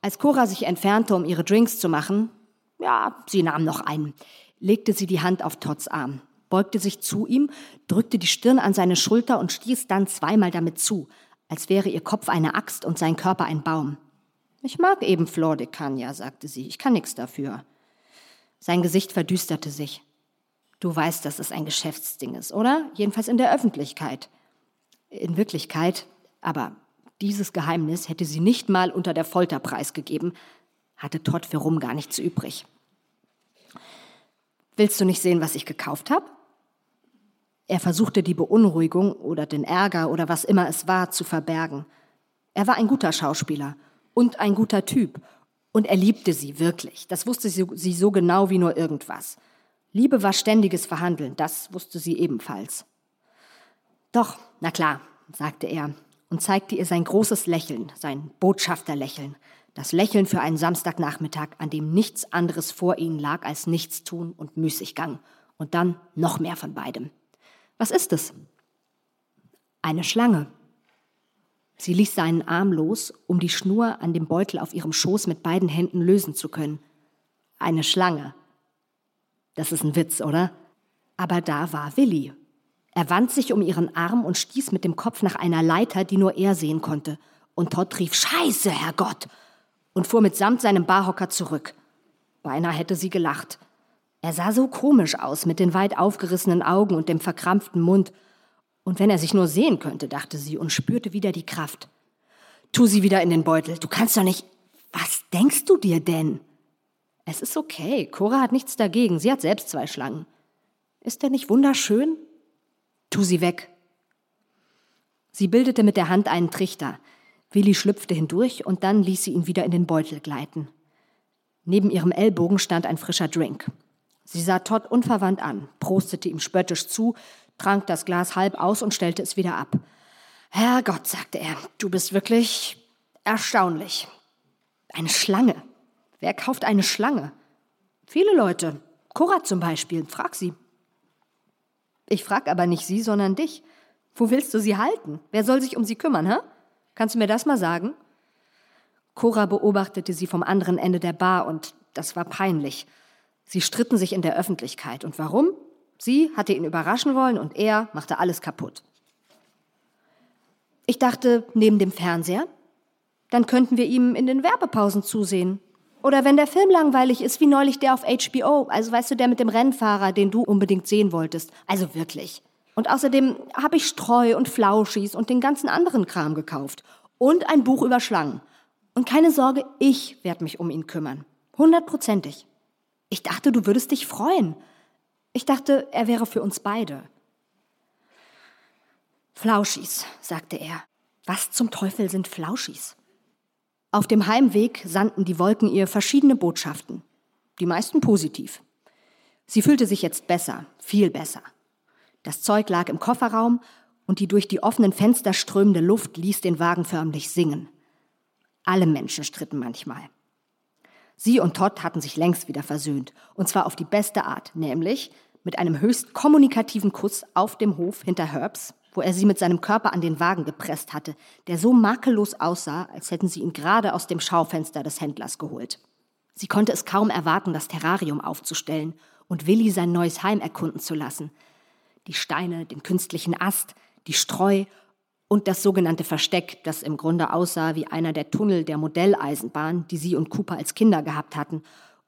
Als Cora sich entfernte, um ihre Drinks zu machen, ja, sie nahm noch einen, legte sie die Hand auf Todds Arm beugte sich zu ihm, drückte die Stirn an seine Schulter und stieß dann zweimal damit zu, als wäre ihr Kopf eine Axt und sein Körper ein Baum. Ich mag eben Flor de Cagna, sagte sie, ich kann nichts dafür. Sein Gesicht verdüsterte sich. Du weißt, dass es ein Geschäftsding ist, oder? Jedenfalls in der Öffentlichkeit. In Wirklichkeit, aber Dieses Geheimnis hätte sie nicht mal unter der Folter preisgegeben, hatte Todd für Rum gar nichts übrig. Willst du nicht sehen, was ich gekauft habe? Er versuchte die Beunruhigung oder den Ärger oder was immer es war zu verbergen. Er war ein guter Schauspieler und ein guter Typ. Und er liebte sie wirklich. Das wusste sie, so genau wie nur irgendwas. Liebe war ständiges Verhandeln, das wusste sie ebenfalls. Doch, na klar, sagte er und zeigte ihr sein großes Lächeln, sein Botschafterlächeln, das Lächeln für einen Samstagnachmittag, an dem nichts anderes vor ihnen lag als Nichtstun und Müßiggang. Und dann noch mehr von beidem. Was ist es? Eine Schlange. Sie ließ seinen Arm los, um die Schnur an dem Beutel auf ihrem Schoß mit beiden Händen lösen zu können. Eine Schlange. Das ist ein Witz, oder? Aber da war Willi. Er wand sich um ihren Arm und stieß mit dem Kopf nach einer Leiter, die nur er sehen konnte. Und Todd rief Scheiße, Herrgott! und fuhr mitsamt seinem Barhocker zurück. Beinahe hätte sie gelacht. Er sah so komisch aus, mit den weit aufgerissenen Augen und dem verkrampften Mund. Und wenn er sich nur sehen könnte, dachte sie und spürte wieder die Kraft. Tu sie wieder in den Beutel. Du kannst doch nicht. Was denkst du dir denn? Es ist okay. Cora hat nichts dagegen. Sie hat selbst zwei Schlangen. Ist der nicht wunderschön? Tu sie weg. Sie bildete mit der Hand einen Trichter. Willi schlüpfte hindurch und dann ließ sie ihn wieder in den Beutel gleiten. Neben ihrem Ellbogen stand ein frischer Drink. Sie sah Todd unverwandt an, prostete ihm spöttisch zu, trank das Glas halb aus und stellte es wieder ab. Herrgott, sagte er, du bist wirklich erstaunlich. Eine Schlange. Wer kauft eine Schlange? Viele Leute. Cora zum Beispiel. Frag sie. Ich frag aber nicht sie, sondern dich. Wo willst du sie halten? Wer soll sich um sie kümmern, hä? Kannst du mir das mal sagen? Cora beobachtete sie vom anderen Ende der Bar und das war peinlich. Sie stritten sich in der Öffentlichkeit. Und warum? Sie hatte ihn überraschen wollen und er machte alles kaputt. Ich dachte, neben dem Fernseher, dann könnten wir ihm in den Werbepausen zusehen. Oder wenn der Film langweilig ist, wie neulich der auf HBO, also weißt du, der mit dem Rennfahrer, den du unbedingt sehen wolltest. Also wirklich. Und außerdem habe ich Streu und Flauschis und den ganzen anderen Kram gekauft. Und ein Buch über Schlangen. Und keine Sorge, ich werde mich um ihn kümmern. Hundertprozentig. Ich dachte, du würdest dich freuen. Ich dachte, er wäre für uns beide. Flauschis, sagte er. Was zum Teufel sind Flauschis? Auf dem Heimweg sandten die Wolken ihr verschiedene Botschaften. Die meisten positiv. Sie fühlte sich jetzt besser, viel besser. Das Zeug lag im Kofferraum und die durch die offenen Fenster strömende Luft ließ den Wagen förmlich singen. Alle Menschen stritten manchmal. Sie und Todd hatten sich längst wieder versöhnt, und zwar auf die beste Art, nämlich mit einem höchst kommunikativen Kuss auf dem Hof hinter Herbs, wo er sie mit seinem Körper an den Wagen gepresst hatte, der so makellos aussah, als hätten sie ihn gerade aus dem Schaufenster des Händlers geholt. Sie konnte es kaum erwarten, das Terrarium aufzustellen und Willi sein neues Heim erkunden zu lassen, die Steine, den künstlichen Ast, die Streu und das sogenannte Versteck, das im Grunde aussah wie einer der Tunnel der Modelleisenbahn, die sie und Cooper als Kinder gehabt hatten,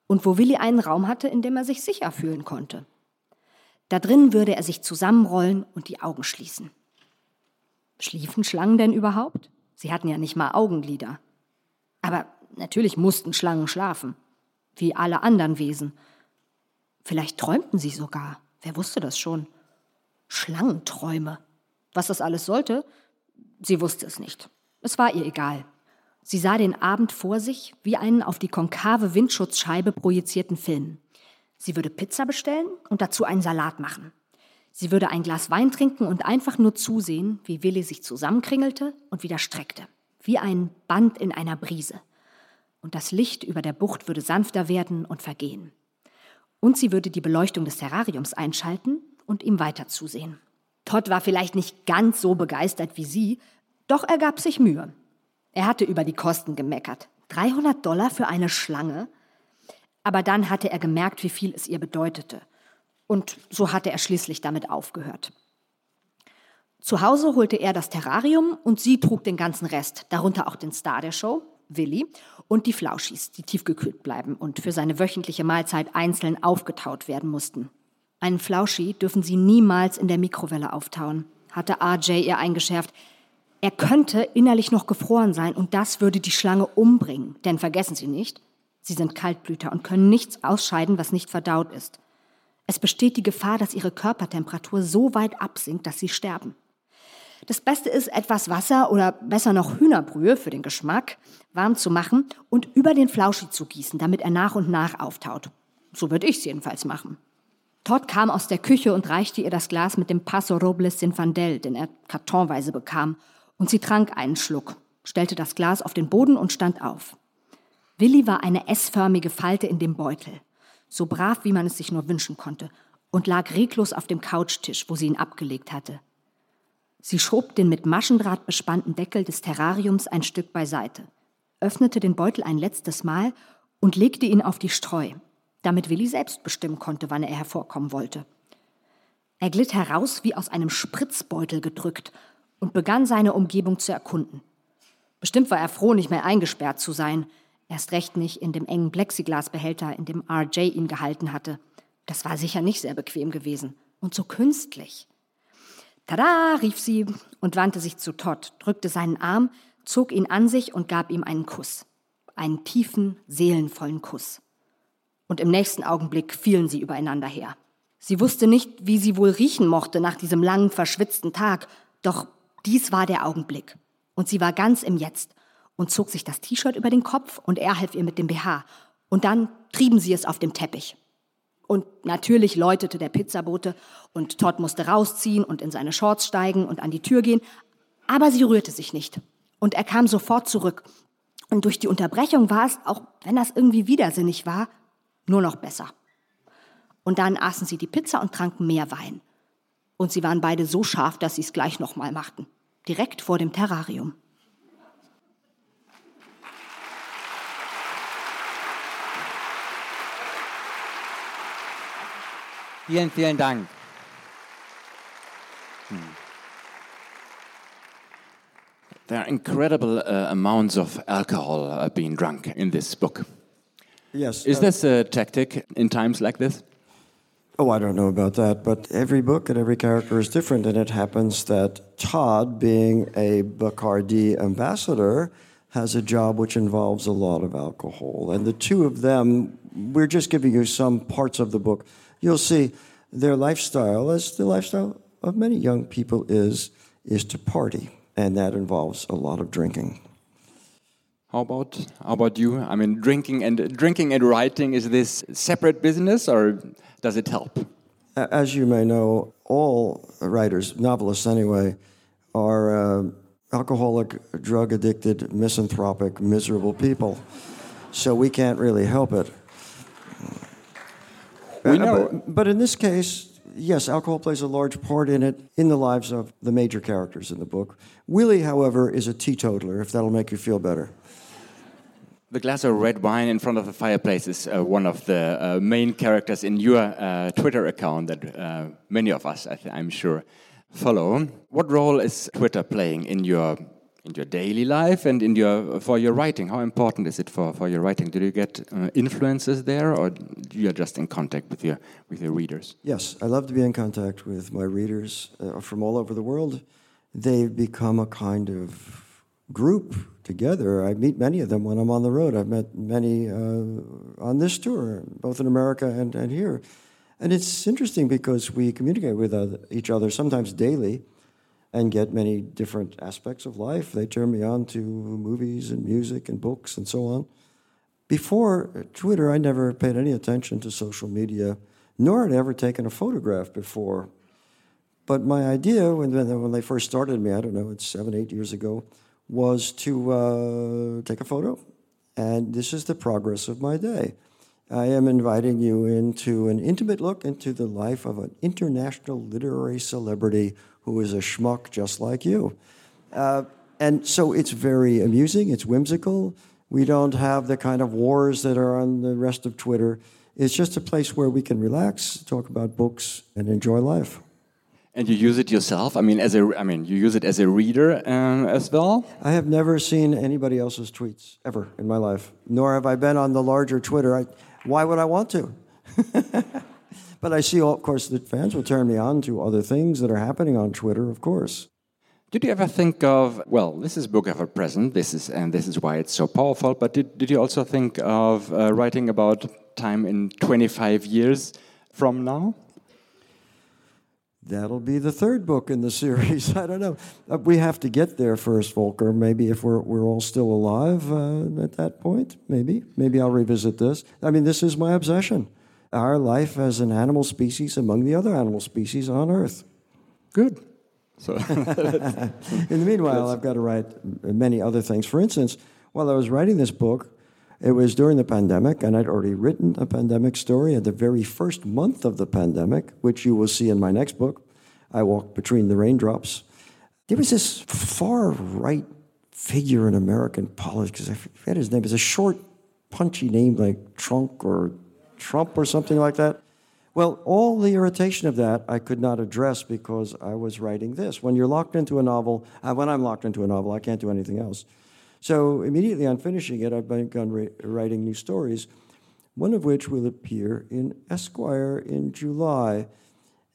und wo Willi einen Raum hatte, in dem er sich sicher fühlen konnte. Da drin würde er sich zusammenrollen und die Augen schließen. Schliefen Schlangen denn überhaupt? Sie hatten ja nicht mal Augenlider. Aber natürlich mussten Schlangen schlafen, wie alle anderen Wesen. Vielleicht träumten sie sogar, wer wusste das schon? Schlangenträume. Was das alles sollte? Sie wusste es nicht. Es war ihr egal. Sie sah den Abend vor sich wie einen auf die konkave Windschutzscheibe projizierten Film. Sie würde Pizza bestellen und dazu einen Salat machen. Sie würde ein Glas Wein trinken und einfach nur zusehen, wie Willi sich zusammenkringelte und wieder streckte, wie ein Band in einer Brise. Und das Licht über der Bucht würde sanfter werden und vergehen. Und sie würde die Beleuchtung des Terrariums einschalten und ihm weiter zusehen. Todd war vielleicht nicht ganz so begeistert wie sie, doch er gab sich Mühe. Er hatte über die Kosten gemeckert. 300 Dollar für eine Schlange? Aber dann hatte er gemerkt, wie viel es ihr bedeutete. Und so hatte er schließlich damit aufgehört. Zu Hause holte er das Terrarium und sie trug den ganzen Rest, darunter auch den Star der Show, Willi, und die Flauschis, die tiefgekühlt bleiben und für seine wöchentliche Mahlzeit einzeln aufgetaut werden mussten. Einen Flauschi dürfen Sie niemals in der Mikrowelle auftauen, hatte RJ ihr eingeschärft. Er könnte innerlich noch gefroren sein und das würde die Schlange umbringen. Denn vergessen Sie nicht, sie sind Kaltblüter und können nichts ausscheiden, was nicht verdaut ist. Es besteht die Gefahr, dass ihre Körpertemperatur so weit absinkt, dass sie sterben. Das Beste ist, etwas Wasser oder besser noch Hühnerbrühe für den Geschmack warm zu machen und über den Flauschi zu gießen, damit er nach und nach auftaut. So würde ich es jedenfalls machen. Todd kam aus der Küche und reichte ihr das Glas mit dem Paso Robles Sinfandel, den er kartonweise bekam, und sie trank einen Schluck, stellte das Glas auf den Boden und stand auf. Willi war eine S-förmige Falte in dem Beutel, so brav, wie man es sich nur wünschen konnte, und lag reglos auf dem Couchtisch, wo sie ihn abgelegt hatte. Sie schob den mit Maschendraht bespannten Deckel des Terrariums ein Stück beiseite, öffnete den Beutel ein letztes Mal und legte ihn auf die Streu, damit Willi selbst bestimmen konnte, wann er hervorkommen wollte. Er glitt heraus wie aus einem Spritzbeutel gedrückt und begann seine Umgebung zu erkunden. Bestimmt war er froh, nicht mehr eingesperrt zu sein, erst recht nicht in dem engen Plexiglasbehälter, in dem RJ ihn gehalten hatte. Das war sicher nicht sehr bequem gewesen und so künstlich. Tada, rief sie und wandte sich zu Todd, drückte seinen Arm, zog ihn an sich und gab ihm einen Kuss. Einen tiefen, seelenvollen Kuss. Und im nächsten Augenblick fielen sie übereinander her. Sie wusste nicht, wie sie wohl riechen mochte nach diesem langen, verschwitzten Tag, doch dies war der Augenblick. Und sie war ganz im Jetzt und zog sich das T-Shirt über den Kopf und er half ihr mit dem BH. Und dann trieben sie es auf dem Teppich. Und natürlich läutete der Pizzabote und Todd musste rausziehen und in seine Shorts steigen und an die Tür gehen. Aber sie rührte sich nicht. Und er kam sofort zurück. Und durch die Unterbrechung war es, auch wenn das irgendwie widersinnig war, nur noch besser. Und dann aßen sie die Pizza und tranken mehr Wein. Und sie waren beide so scharf, dass sie es gleich nochmal machten. Direkt vor dem Terrarium. Vielen, vielen Dank. Hmm. There are incredible uh, amounts of alcohol uh, being drunk in this book. Yes. Is uh, this a tactic in times like this? Oh, I don't know about that, but every book and every character is different, and it happens that Todd, being a Bacardi ambassador, has a job which involves a lot of alcohol. And the two of them, we're just giving you some parts of the book. You'll see their lifestyle, as the lifestyle of many young people is, is to party, and that involves a lot of drinking. How about how about you? I mean, drinking and drinking and writing is this separate business, or does it help? As you may know, all writers, novelists anyway, are uh, alcoholic, drug addicted, misanthropic, miserable people. So we can't really help it. We Uh, know. But, but in this case, yes, alcohol plays a large part in it, in the lives of the major characters in the book. Willie, however, is a teetotaler, if that'll make you feel better. The glass of red wine in front of the fireplace is uh, one of the uh, main characters in your uh, Twitter account that uh, many of us, I am sure, follow. What role is Twitter playing in your in your daily life and in your for your writing? How important is it for, for your writing? Do you get uh, influences there, or you are just in contact with your with your readers? Yes, I love to be in contact with my readers uh, from all over the world. They've become a kind of group together. I meet many of them when I'm on the road. I've met many uh, on this tour, both in America and, and here. And it's interesting because we communicate with each other sometimes daily and get many different aspects of life. They turn me on to movies and music and books and so on. Before Twitter, I never paid any attention to social media, nor had I ever taken a photograph before. But my idea, when, when when they first started me, I don't know, it's seven, eight years ago, was to uh, take a photo. And this is the progress of my day. I am inviting you into an intimate look into the life of an international literary celebrity who is a schmuck just like you. Uh, and so it's very amusing, it's whimsical. We don't have the kind of wars that are on the rest of Twitter. It's just a place where we can relax, talk about books, and enjoy life. And you use it yourself? I mean, as a I mean, you use it as a reader um, as well. I have never seen anybody else's tweets ever in my life, nor have I been on the larger Twitter. I, why would I want to? but I see, of course, that fans will turn me on to other things that are happening on Twitter, of course. Did you ever think of, well, this is book of a present, this is, and this is why it's so powerful, but did, did you also think of uh, writing about time in 25 years from now? That'll be the third book in the series. I don't know. Uh, we have to get there first, Volker. Maybe if we're, we're all still alive uh, at that point, maybe. Maybe I'll revisit this. I mean, this is my obsession our life as an animal species among the other animal species on Earth. Good. So in the meanwhile, I've got to write many other things. For instance, while I was writing this book, it was during the pandemic, and I'd already written a pandemic story at the very first month of the pandemic, which you will see in my next book. I Walked Between the Raindrops. There was this far right figure in American politics, I forget his name, it's a short, punchy name like Trunk or Trump or something like that. Well, all the irritation of that I could not address because I was writing this. When you're locked into a novel, uh, when I'm locked into a novel, I can't do anything else. So immediately on finishing it, I've begun writing new stories, one of which will appear in Esquire in July.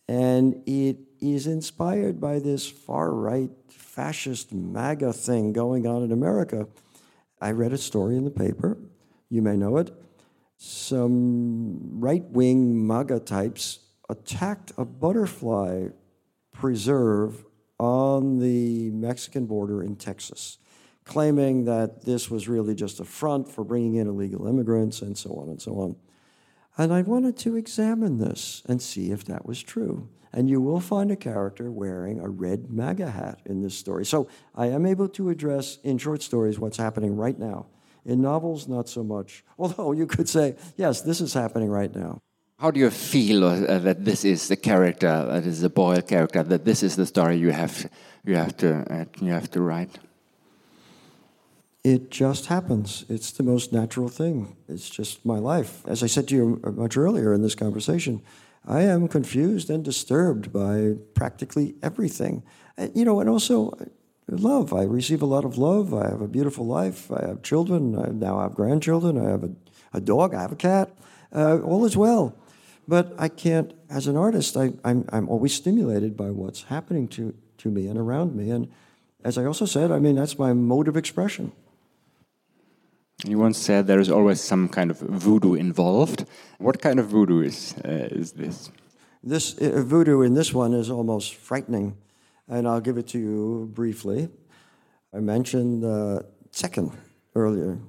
And it is inspired by this far right fascist MAGA thing going on in America. I read a story in the paper, you may know it, some right wing MAGA types attacked a butterfly preserve on the Mexican border in Texas, claiming that this was really just a front for bringing in illegal immigrants and so on and so on. And I wanted to examine this and see if that was true. And you will find a character wearing a red MAGA hat in this story. So I am able to address in short stories what's happening right now in novels, not so much. Although you could say, yes, this is happening right now. How do you feel uh, that this is the character, that is the Boyle character, that this is the story you have, you have, to, uh, you have to write? It just happens. It's the most natural thing. It's just my life. As I said to you much earlier in this conversation, I am confused and disturbed by practically everything. Uh, you know, and also love. I receive a lot of love. I have a beautiful life. I have children. I now have grandchildren. I have a, a dog. I have a cat. Uh, all is well. But I can't, as an artist, I, I'm, I'm always stimulated by what's happening to, to me and around me. And as I also said, I mean, that's my mode of expression. You once said there is always some kind of voodoo involved. What kind of voodoo is, uh, is this? This uh, voodoo in this one is almost frightening and I'll give it to you briefly. I mentioned the second earlier.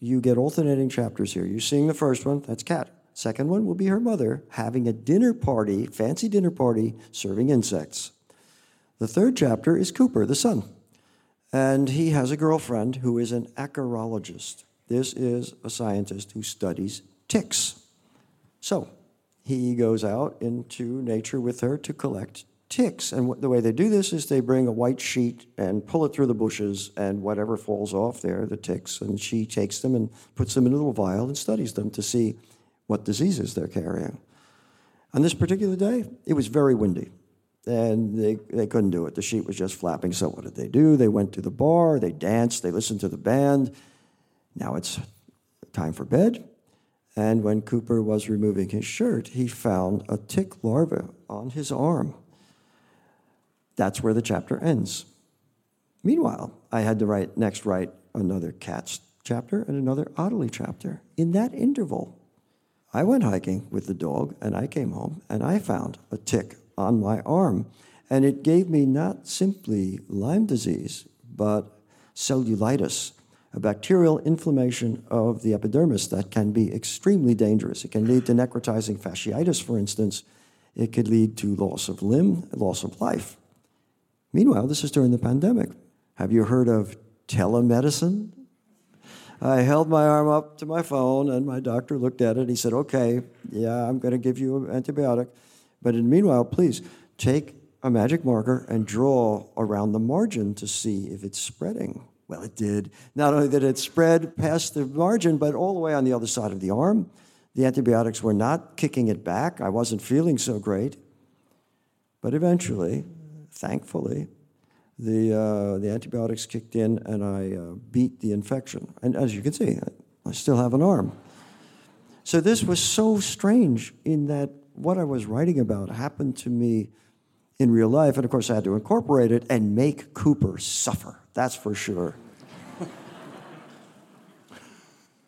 You get alternating chapters here. You're seeing the first one, that's Cat. Second one will be her mother having a dinner party, fancy dinner party, serving insects. The third chapter is Cooper, the son. And he has a girlfriend who is an acarologist. This is a scientist who studies ticks. So he goes out into nature with her to collect ticks. And the way they do this is they bring a white sheet and pull it through the bushes, and whatever falls off there, the ticks, and she takes them and puts them in a little vial and studies them to see what diseases they're carrying. On this particular day, it was very windy, and they, they couldn't do it. The sheet was just flapping. So, what did they do? They went to the bar, they danced, they listened to the band. Now it's time for bed. And when Cooper was removing his shirt, he found a tick larva on his arm. That's where the chapter ends. Meanwhile, I had to write next write another Cat's chapter and another Ottilie chapter. In that interval, I went hiking with the dog and I came home and I found a tick on my arm. And it gave me not simply Lyme disease, but cellulitis, a bacterial inflammation of the epidermis that can be extremely dangerous. It can lead to necrotizing fasciitis, for instance. It could lead to loss of limb, loss of life. Meanwhile, this is during the pandemic. Have you heard of telemedicine? I held my arm up to my phone, and my doctor looked at it. He said, Okay, yeah, I'm going to give you an antibiotic. But in the meanwhile, please take a magic marker and draw around the margin to see if it's spreading. Well, it did. Not only did it spread past the margin, but all the way on the other side of the arm. The antibiotics were not kicking it back. I wasn't feeling so great. But eventually, thankfully, the, uh, the antibiotics kicked in and I uh, beat the infection. And as you can see, I still have an arm. So this was so strange in that what I was writing about happened to me in real life. And of course, I had to incorporate it and make Cooper suffer. That's for sure.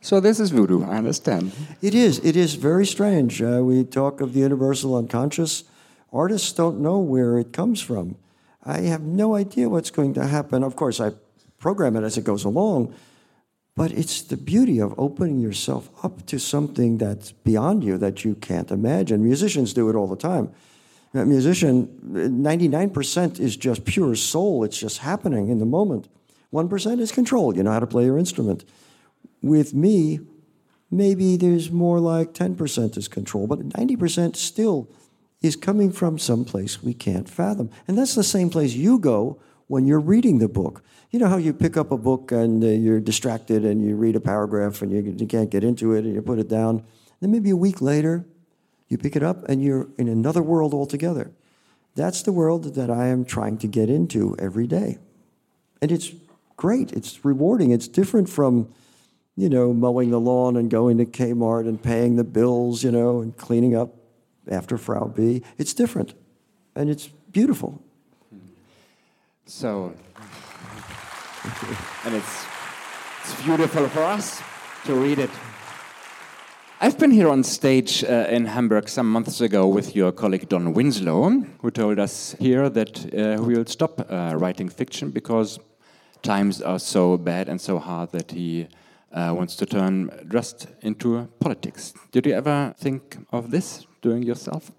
So this is voodoo, I understand. It is. It is very strange. Uh, we talk of the universal unconscious. Artists don't know where it comes from. I have no idea what's going to happen. Of course, I program it as it goes along, but it's the beauty of opening yourself up to something that's beyond you that you can't imagine. Musicians do it all the time. A musician, 99% is just pure soul. It's just happening in the moment. 1% is control. You know how to play your instrument. With me, maybe there's more like 10% is control, but 90% still is coming from some place we can't fathom. And that's the same place you go when you're reading the book. You know how you pick up a book and uh, you're distracted and you read a paragraph and you, you can't get into it and you put it down. Then maybe a week later, you pick it up and you're in another world altogether. That's the world that I am trying to get into every day. And it's great, it's rewarding, it's different from you know, mowing the lawn and going to Kmart and paying the bills, you know, and cleaning up after Frau B. It's different, and it's beautiful. So, and it's, it's beautiful for us to read it. I've been here on stage uh, in Hamburg some months ago with your colleague Don Winslow, who told us here that uh, we will stop uh, writing fiction because times are so bad and so hard that he uh, wants to turn just into politics. Did you ever think of this doing yourself?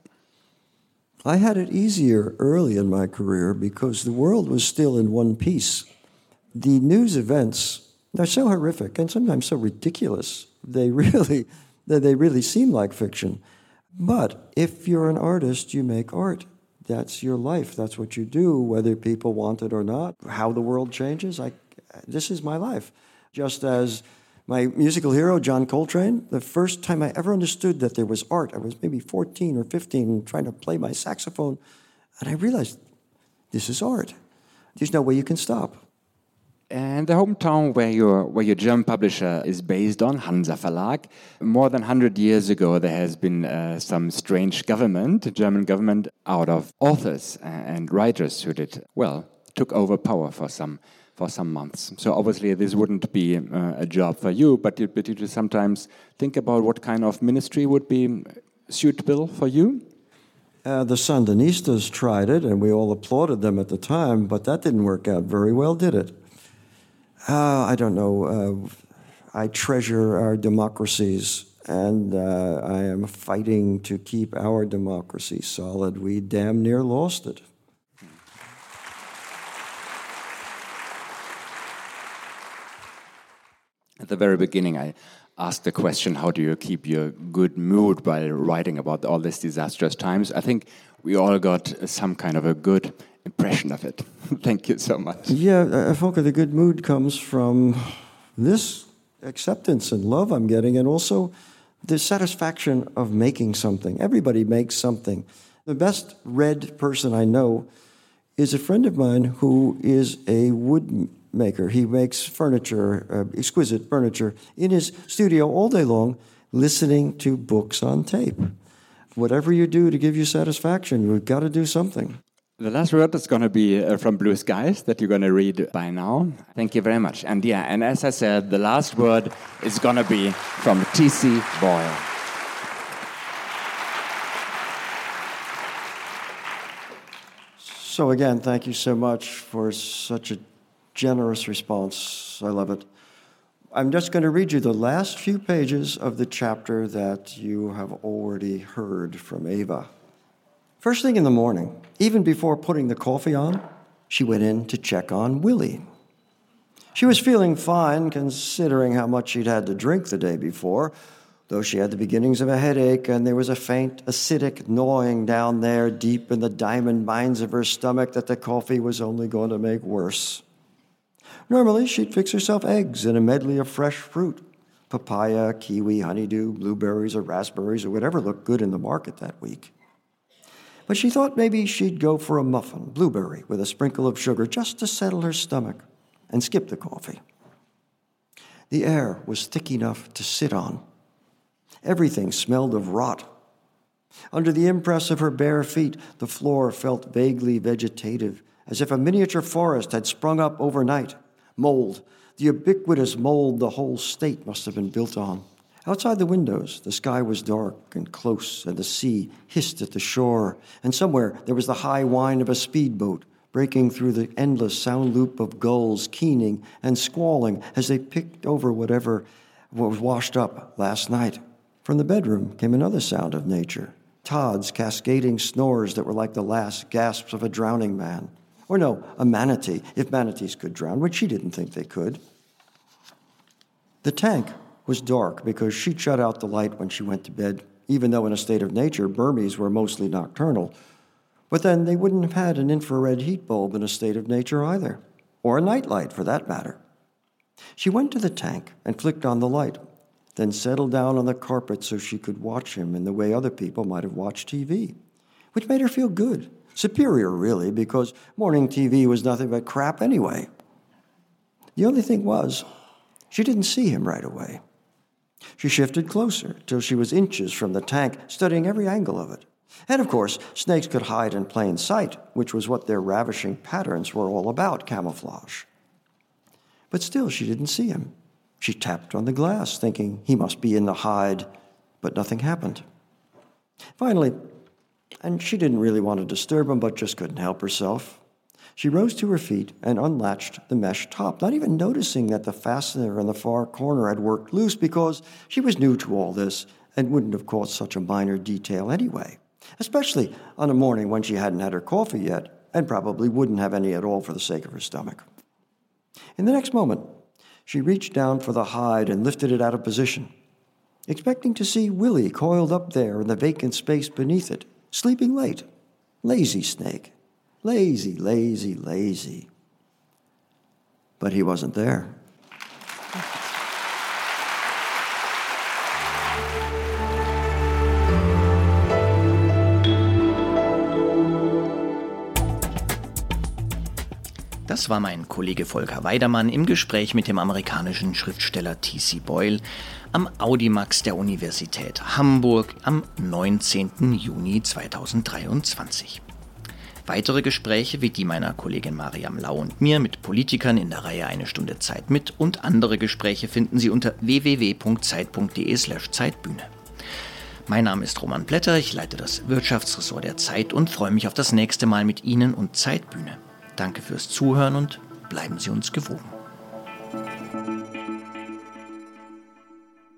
I had it easier early in my career because the world was still in one piece. The news events are so horrific and sometimes so ridiculous. They really, they really seem like fiction. But if you're an artist, you make art. That's your life. That's what you do, whether people want it or not. How the world changes, I, this is my life. Just as my musical hero, John Coltrane, the first time I ever understood that there was art, I was maybe 14 or 15 trying to play my saxophone, and I realized this is art. There's no way you can stop. And the hometown where your, where your German publisher is based on, Hanser Verlag, more than 100 years ago, there has been uh, some strange government, German government, out of authors and writers who did, well, took over power for some for some months. So obviously this wouldn't be uh, a job for you, but you, but you sometimes think about what kind of ministry would be suitable for you. Uh, the Sandinistas tried it, and we all applauded them at the time, but that didn't work out very well, did it? Uh, I don't know. Uh, I treasure our democracies, and uh, I am fighting to keep our democracy solid. We damn near lost it. At the very beginning, I asked the question, how do you keep your good mood while writing about all these disastrous times? I think we all got some kind of a good impression of it. Thank you so much. Yeah, I think the good mood comes from this acceptance and love I'm getting, and also the satisfaction of making something. Everybody makes something. The best read person I know is a friend of mine who is a wood maker. He makes furniture, uh, exquisite furniture, in his studio all day long, listening to books on tape. Whatever you do to give you satisfaction, you've got to do something. The last word is going to be uh, from Blue Skies that you're going to read by now. Thank you very much. And yeah, and as I said, the last word is going to be from T.C. Boyle. So, again, thank you so much for such a generous response. I love it. I'm just going to read you the last few pages of the chapter that you have already heard from Ava. First thing in the morning, even before putting the coffee on, she went in to check on Willie. She was feeling fine considering how much she'd had to drink the day before, though she had the beginnings of a headache and there was a faint acidic gnawing down there deep in the diamond mines of her stomach that the coffee was only going to make worse. Normally, she'd fix herself eggs and a medley of fresh fruit papaya, kiwi, honeydew, blueberries, or raspberries, or whatever looked good in the market that week. But she thought maybe she'd go for a muffin, blueberry, with a sprinkle of sugar, just to settle her stomach, and skip the coffee. The air was thick enough to sit on. Everything smelled of rot. Under the impress of her bare feet, the floor felt vaguely vegetative, as if a miniature forest had sprung up overnight. Mold, the ubiquitous mold the whole state must have been built on. Outside the windows, the sky was dark and close, and the sea hissed at the shore, and somewhere there was the high whine of a speedboat breaking through the endless sound loop of gulls keening and squalling as they picked over whatever was washed up last night. From the bedroom came another sound of nature Todd's cascading snores that were like the last gasps of a drowning man. Or no, a manatee, if manatees could drown, which she didn't think they could. The tank was dark because she'd shut out the light when she went to bed, even though in a state of nature, Burmese were mostly nocturnal. But then they wouldn't have had an infrared heat bulb in a state of nature either, or a nightlight for that matter. She went to the tank and flicked on the light, then settled down on the carpet so she could watch him in the way other people might have watched TV, which made her feel good. Superior, really, because morning TV was nothing but crap anyway. The only thing was, she didn't see him right away. She shifted closer till she was inches from the tank, studying every angle of it. And of course, snakes could hide in plain sight, which was what their ravishing patterns were all about camouflage. But still, she didn't see him. She tapped on the glass, thinking he must be in the hide, but nothing happened. Finally, and she didn't really want to disturb him, but just couldn't help herself, she rose to her feet and unlatched the mesh top, not even noticing that the fastener in the far corner had worked loose because she was new to all this and wouldn't have caught such a minor detail anyway, especially on a morning when she hadn't had her coffee yet and probably wouldn't have any at all for the sake of her stomach. In the next moment, she reached down for the hide and lifted it out of position, expecting to see Willie coiled up there in the vacant space beneath it, sleeping late. Lazy snake. Lazy, lazy, lazy. But he wasn't there. Das war mein Kollege Volker Weidermann im Gespräch mit dem amerikanischen Schriftsteller T.C. Boyle am Audimax der Universität Hamburg am 19. Juni 2023. Weitere Gespräche wie die meiner Kollegin Mariam Lau und mir mit Politikern in der Reihe Eine Stunde Zeit mit und andere Gespräche finden Sie unter www.zeit.de/slash Zeitbühne. Mein Name ist Roman Blätter, ich leite das Wirtschaftsressort der Zeit und freue mich auf das nächste Mal mit Ihnen und Zeitbühne. Danke fürs Zuhören und bleiben Sie uns gewogen.